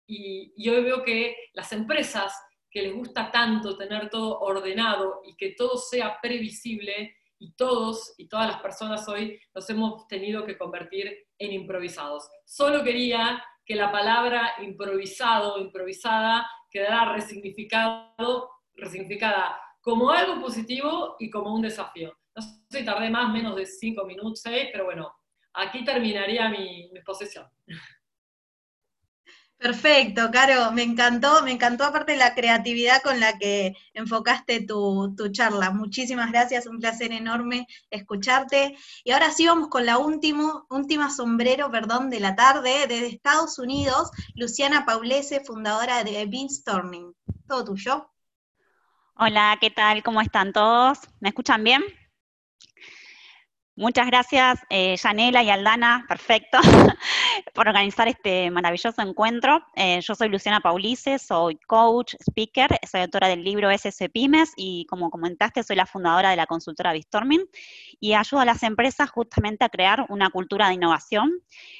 y, y hoy veo que las empresas que les gusta tanto tener todo ordenado y que todo sea previsible y todos y todas las personas hoy nos hemos tenido que convertir en improvisados. Solo quería que la palabra improvisado, improvisada, quedara resignificado, resignificada como algo positivo y como un desafío. No sé si tardé más, menos de cinco minutos, seis, pero bueno, aquí terminaría mi, mi exposición. Perfecto, Caro, me encantó, me encantó aparte la creatividad con la que enfocaste tu, charla. Muchísimas gracias, un placer enorme escucharte. Y ahora sí vamos con la último, última sombrero, perdón, de la tarde, desde Estados Unidos, Luciana Paulese, fundadora de Beanstorming. Todo tuyo. Hola, ¿qué tal? ¿Cómo están todos? ¿Me escuchan bien? Muchas gracias, eh, Yanela y Aldana, perfecto, por organizar este maravilloso encuentro. Eh, yo soy Luciana Paulice, soy coach, speaker, soy autora del libro SS Pymes y como comentaste, soy la fundadora de la consultora Bistorming y ayudo a las empresas justamente a crear una cultura de innovación.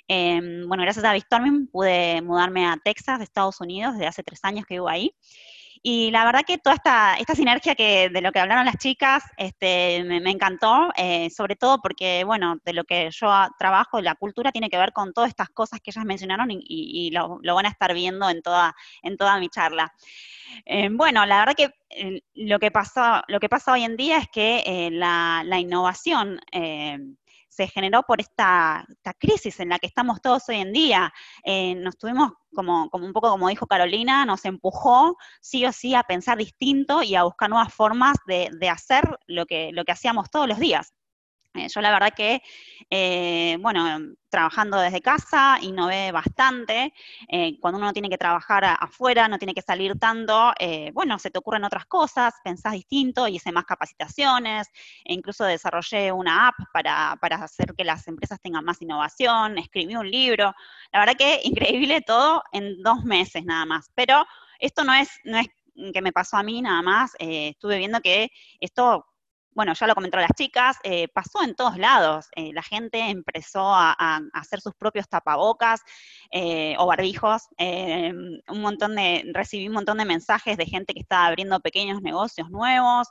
Em, bueno, gracias a Bistorming pude mudarme a Texas, Estados Unidos, desde hace tres años que vivo ahí. Y la verdad que toda esta, esta sinergia que, de lo que hablaron las chicas este, me, encantó, eh, sobre todo porque, bueno, de lo que yo trabajo, la cultura tiene que ver con todas estas cosas que ellas mencionaron y, lo, van a estar viendo en toda, en toda mi charla. Eh, bueno, la verdad que eh, lo, que pasa, lo que pasa hoy en día es que la, la, innovación se generó por esta, crisis en la que estamos todos hoy en día. Eh, nos tuvimos, como, como, un poco como dijo Carolina, nos empujó sí o sí a pensar distinto y a buscar nuevas formas de, de hacer lo que, lo que hacíamos todos los días. Eh, yo la verdad que, eh, bueno, trabajando desde casa, innové bastante. Eh, cuando uno tiene que trabajar afuera, no tiene que salir tanto, bueno, se te ocurren otras cosas, pensás distinto, hice más capacitaciones, e incluso desarrollé una app para, para, hacer que las empresas tengan más innovación, escribí un libro. La verdad que increíble todo en dos meses nada más. Pero esto no es, no es que me pasó a mí nada más, estuve viendo que esto bueno, ya lo comentaron las chicas, eh, pasó en todos lados. Eh, la gente empezó a, hacer sus propios tapabocas eh, o barbijos. un montón de, recibí un montón de mensajes de gente que estaba abriendo pequeños negocios nuevos.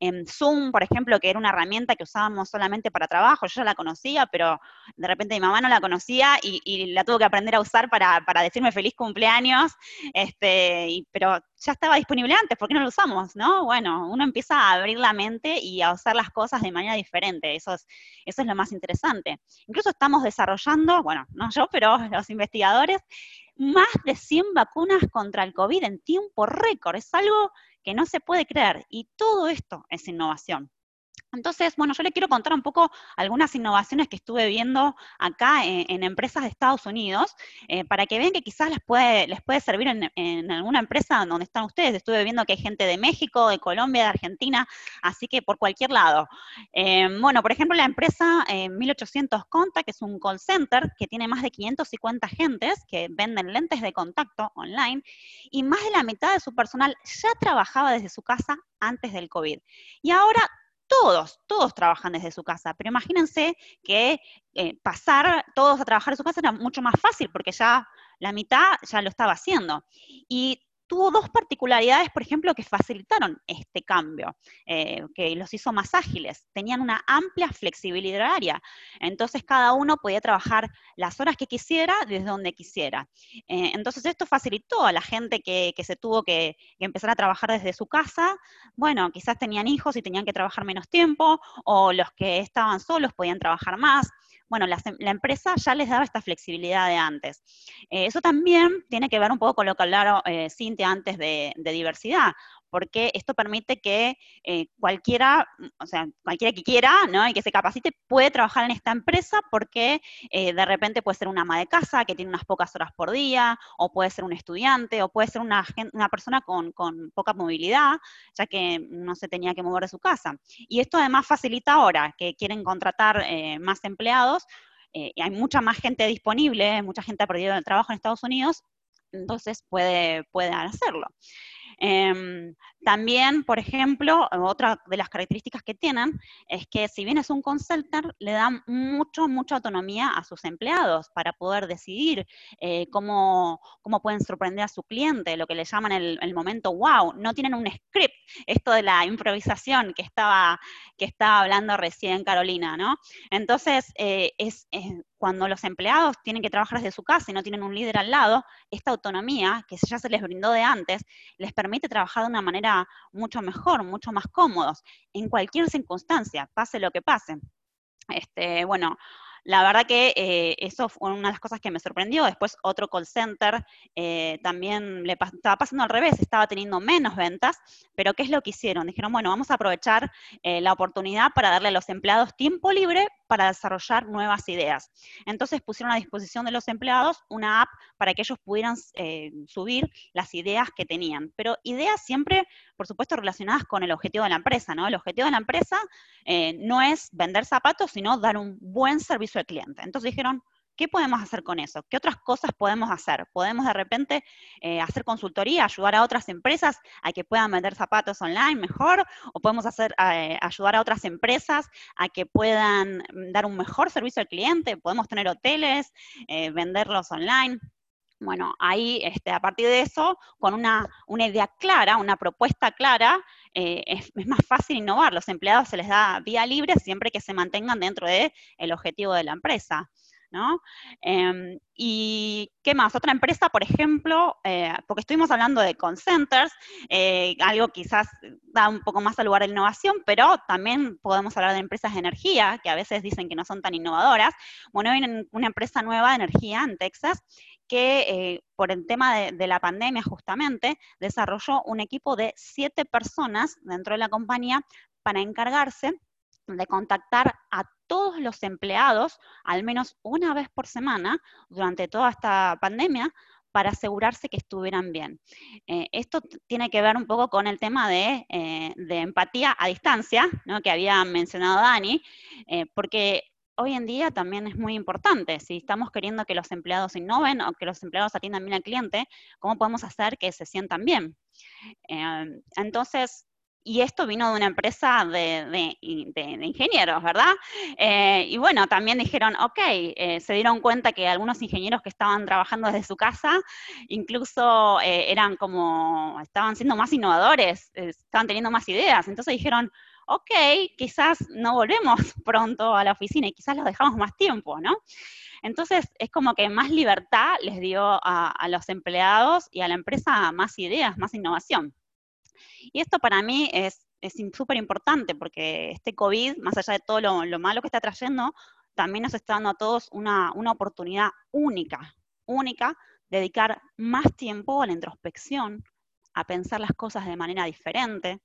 En Zoom, por ejemplo, que era una herramienta que usábamos solamente para trabajo, yo ya la conocía, pero de repente mi mamá no la conocía y, la tuvo que aprender a usar para, decirme feliz cumpleaños. Este, pero ya estaba disponible antes, ¿por qué no lo usamos? ¿no? Bueno, uno empieza a abrir la mente y a hacer las cosas de manera diferente, eso es, eso es lo más interesante. Incluso estamos desarrollando, bueno, no yo, pero los investigadores, más de 100 vacunas contra el COVID en tiempo récord, es algo que no se puede creer y todo esto es innovación. Entonces, bueno, yo le quiero contar un poco algunas innovaciones que estuve viendo acá en, empresas de Estados Unidos, eh, para que vean que quizás les puede, les puede servir en, alguna empresa donde están ustedes. Estuve viendo que hay gente de México, de Colombia, de Argentina, así que por cualquier lado. Eh, bueno, por ejemplo, la empresa 1800 eh, Conta, que es un call center que tiene más de 550 agentes que venden lentes de contacto online, y más de la mitad de su personal ya trabajaba desde su casa antes del COVID. Y ahora todos, todos trabajan desde su casa, pero imagínense que eh, pasar todos a trabajar en su casa era mucho más fácil porque ya la mitad ya lo estaba haciendo. Tuvo dos particularidades, por ejemplo, que facilitaron este cambio, eh, que los hizo más ágiles. Tenían una amplia flexibilidad horaria, entonces cada uno podía trabajar las horas que quisiera desde donde quisiera. Eh, entonces esto facilitó a la gente que, se tuvo que, empezar a trabajar desde su casa. Bueno, quizás tenían hijos y tenían que trabajar menos tiempo, o los que estaban solos podían trabajar más bueno, la, empresa ya les daba esta flexibilidad de antes. Eh, eso también tiene que ver un poco con lo que hablaron eh, Cintia antes de, diversidad, porque esto permite que eh, cualquiera, o sea, cualquiera que quiera, ¿no? Y que se capacite puede trabajar en esta empresa porque de repente puede ser una ama de casa que tiene unas pocas horas por día, o puede ser un estudiante, o puede ser una, persona con, poca movilidad, ya que no se tenía que mover de su casa. Y esto además facilita ahora que quieren contratar más empleados, eh, hay mucha más gente disponible, mucha gente ha perdido el trabajo en Estados Unidos, entonces puede, pueden hacerlo. Em, también, por ejemplo, otra de las características que tienen es que si bien es un consultor, le dan mucho, mucha autonomía a sus empleados para poder decidir eh, cómo, cómo, pueden sorprender a su cliente, lo que le llaman el, momento wow. No tienen un script, esto de la improvisación que estaba, que estaba hablando recién Carolina, ¿no? Entonces, eh, es, cuando los empleados tienen que trabajar desde su casa y no tienen un líder al lado, esta autonomía que ya se les brindó de antes, les permite trabajar de una manera mucho mejor, mucho más cómodos, en cualquier circunstancia, pase lo que pase. Este, bueno, la verdad que eh, eso fue una de las cosas que me sorprendió. Después otro call center eh, también le estaba pasando al revés, estaba teniendo menos ventas, pero ¿qué es lo que hicieron? Dijeron, bueno, vamos a aprovechar eh, la oportunidad para darle a los empleados tiempo libre para desarrollar nuevas ideas. Entonces pusieron a disposición de los empleados una app para que ellos pudieran subir las ideas que tenían, pero ideas siempre, por supuesto, relacionadas con el objetivo de la empresa, ¿no? El objetivo de la empresa no es vender zapatos, sino dar un buen servicio al cliente. Entonces dijeron, ¿qué podemos hacer con eso? ¿Qué otras cosas podemos hacer? ¿Podemos de repente eh, hacer consultoría, ayudar a otras empresas a que puedan vender zapatos online mejor? ¿O podemos hacer, eh, ayudar a otras empresas a que puedan mm, dar un mejor servicio al cliente? ¿Podemos tener hoteles, eh, venderlos online? Bueno, ahí, este, a partir de eso, con una, idea clara, una propuesta clara, eh, es, más fácil innovar. Los empleados se les da vía libre siempre que se mantengan dentro del objetivo de la empresa. ¿no? Em, y qué más, otra empresa, por ejemplo, eh, porque estuvimos hablando de concenters, eh, algo quizás da un poco más al lugar de innovación, pero también podemos hablar de empresas de energía, que a veces dicen que no son tan innovadoras. Bueno, hay una empresa nueva de energía en Texas que eh, por el tema de, la pandemia justamente desarrolló un equipo de siete personas dentro de la compañía para encargarse de contactar a todos los empleados al menos una vez por semana durante toda esta pandemia para asegurarse que estuvieran bien. Eh, esto tiene que ver un poco con el tema de, eh, empatía a distancia, que había mencionado Dani, porque hoy en día también es muy importante. Si estamos queriendo que los empleados innoven o que los empleados atiendan bien al cliente, ¿cómo podemos hacer que se sientan bien? Em, entonces, y esto vino de una empresa de, ingenieros, ¿verdad? Eh, y bueno, también dijeron, ok, eh, se dieron cuenta que algunos ingenieros que estaban trabajando desde su casa, incluso eh, eran como, estaban siendo más innovadores, estaban teniendo más ideas. Entonces dijeron, ok, quizás no volvemos pronto a la oficina y quizás los dejamos más tiempo, ¿no? Entonces, es como que más libertad les dio a, los empleados y a la empresa más ideas, más innovación. Y esto para mí es súper importante porque este COVID, más allá de todo lo, malo que está trayendo, también nos está dando a todos una, una oportunidad única, única, dedicar más tiempo a la introspección, a pensar las cosas de manera diferente,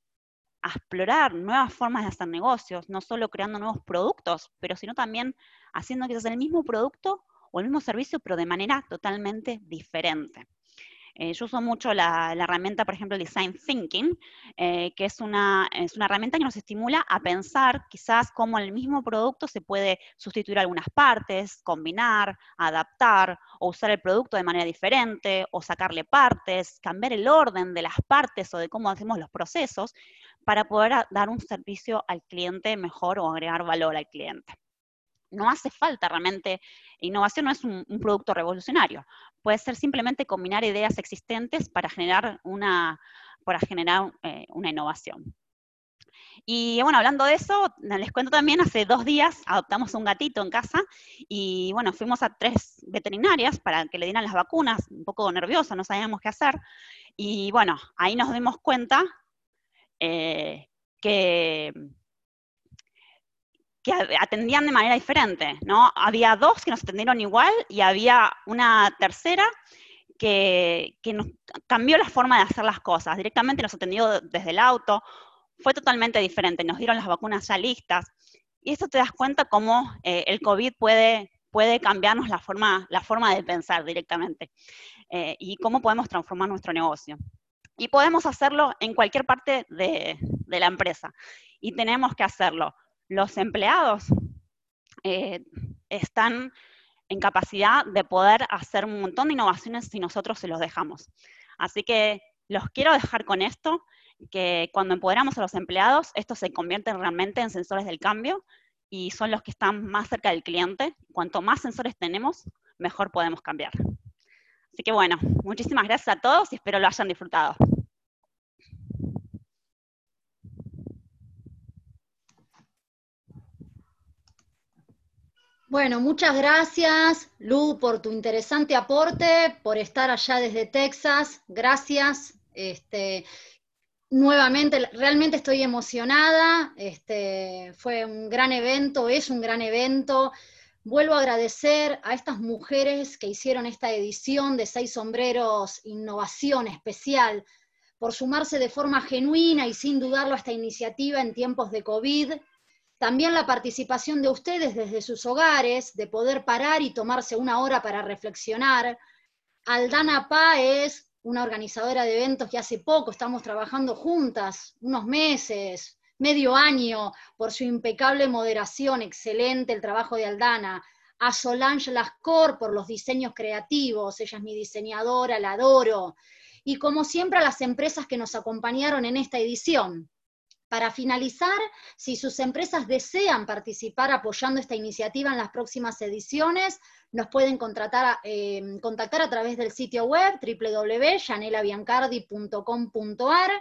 a explorar nuevas formas de hacer negocios, no solo creando nuevos productos, pero sino también haciendo quizás el mismo producto o el mismo servicio, pero de manera totalmente diferente. Eh, yo uso mucho la, herramienta, por ejemplo, Design Thinking, eh, que es una, es una herramienta que nos estimula a pensar quizás cómo el mismo producto se puede sustituir algunas partes, combinar, adaptar, o usar el producto de manera diferente, o sacarle partes, cambiar el orden de las partes o de cómo hacemos los procesos, para poder dar un servicio al cliente mejor o agregar valor al cliente no hace falta realmente, innovación no es un, producto revolucionario, puede ser simplemente combinar ideas existentes para generar una, para generar, eh, una innovación. Y bueno, hablando de eso, les cuento también, hace dos días adoptamos un gatito en casa y bueno, fuimos a tres veterinarias para que le dieran las vacunas, un poco nerviosa, no sabíamos qué hacer. Y bueno, ahí nos dimos cuenta eh, que que atendían de manera diferente, ¿no? Había dos que nos atendieron igual y había una tercera que, nos cambió la forma de hacer las cosas. Directamente nos atendió desde el auto, fue totalmente diferente, nos dieron las vacunas ya listas. Y esto te das cuenta cómo eh, el COVID puede, puede cambiarnos la forma, la forma de pensar directamente eh, y cómo podemos transformar nuestro negocio. Y podemos hacerlo en cualquier parte de, la empresa. Y tenemos que hacerlo los empleados eh, están en capacidad de poder hacer un montón de innovaciones si nosotros se los dejamos. Así que los quiero dejar con esto, que cuando empoderamos a los empleados, estos se convierten realmente en sensores del cambio y son los que están más cerca del cliente. Cuanto más sensores tenemos, mejor podemos cambiar. Así que bueno, muchísimas gracias a todos y espero lo hayan disfrutado. Bueno, muchas gracias, Lu, por tu interesante aporte, por estar allá desde Texas. Gracias. Este, nuevamente, realmente estoy emocionada. Este, fue un gran evento, es un gran evento. Vuelvo a agradecer a estas mujeres que hicieron esta edición de Seis Sombreros Innovación Especial por sumarse de forma genuina y sin dudarlo a esta iniciativa en tiempos de COVID. También la participación de ustedes desde sus hogares, de poder parar y tomarse una hora para reflexionar. Aldana Pa es una organizadora de eventos que hace poco estamos trabajando juntas, unos meses, medio año, por su impecable moderación, excelente el trabajo de Aldana, a Solange Lascor por los diseños creativos, ella es mi diseñadora, la adoro, y como siempre a las empresas que nos acompañaron en esta edición. Para finalizar, si sus empresas desean participar apoyando esta iniciativa en las próximas ediciones, nos pueden eh, contactar a través del sitio web www.janelabiancardi.com.ar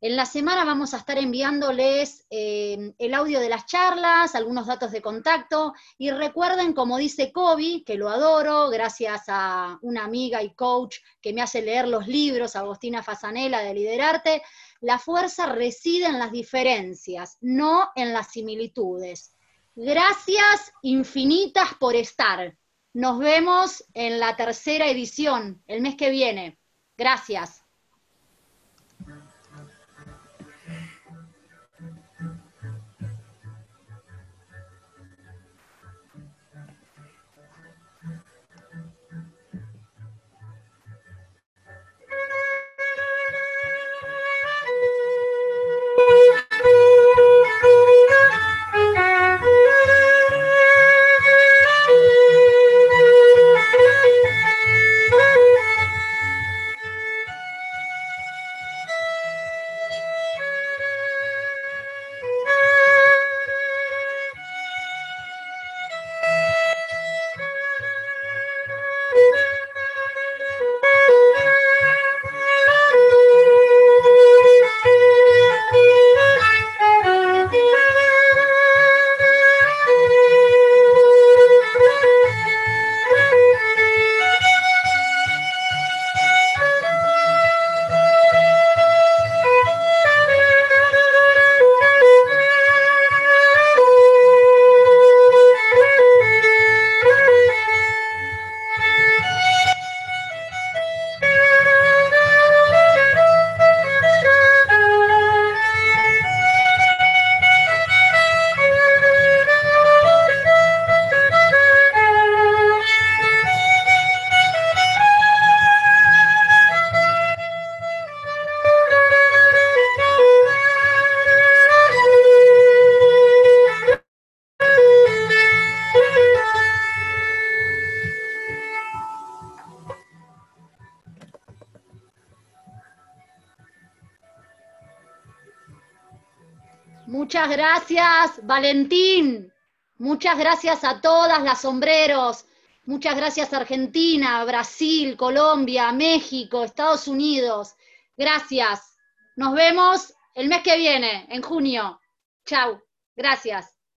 en la semana vamos a estar enviándoles eh, el audio de las charlas, algunos datos de contacto, y recuerden, como dice Kobe, que lo adoro, gracias a una amiga y coach que me hace leer los libros, Agostina Fasanela de Liderarte, la fuerza reside en las diferencias, no en las similitudes. Gracias infinitas por estar. Nos vemos en la tercera edición el mes que viene. Gracias. Valentín. Muchas gracias a todas las sombreros. Muchas gracias Argentina, Brasil, Colombia, México, Estados Unidos. Gracias. Nos vemos el mes que viene, en junio. Chau. Gracias.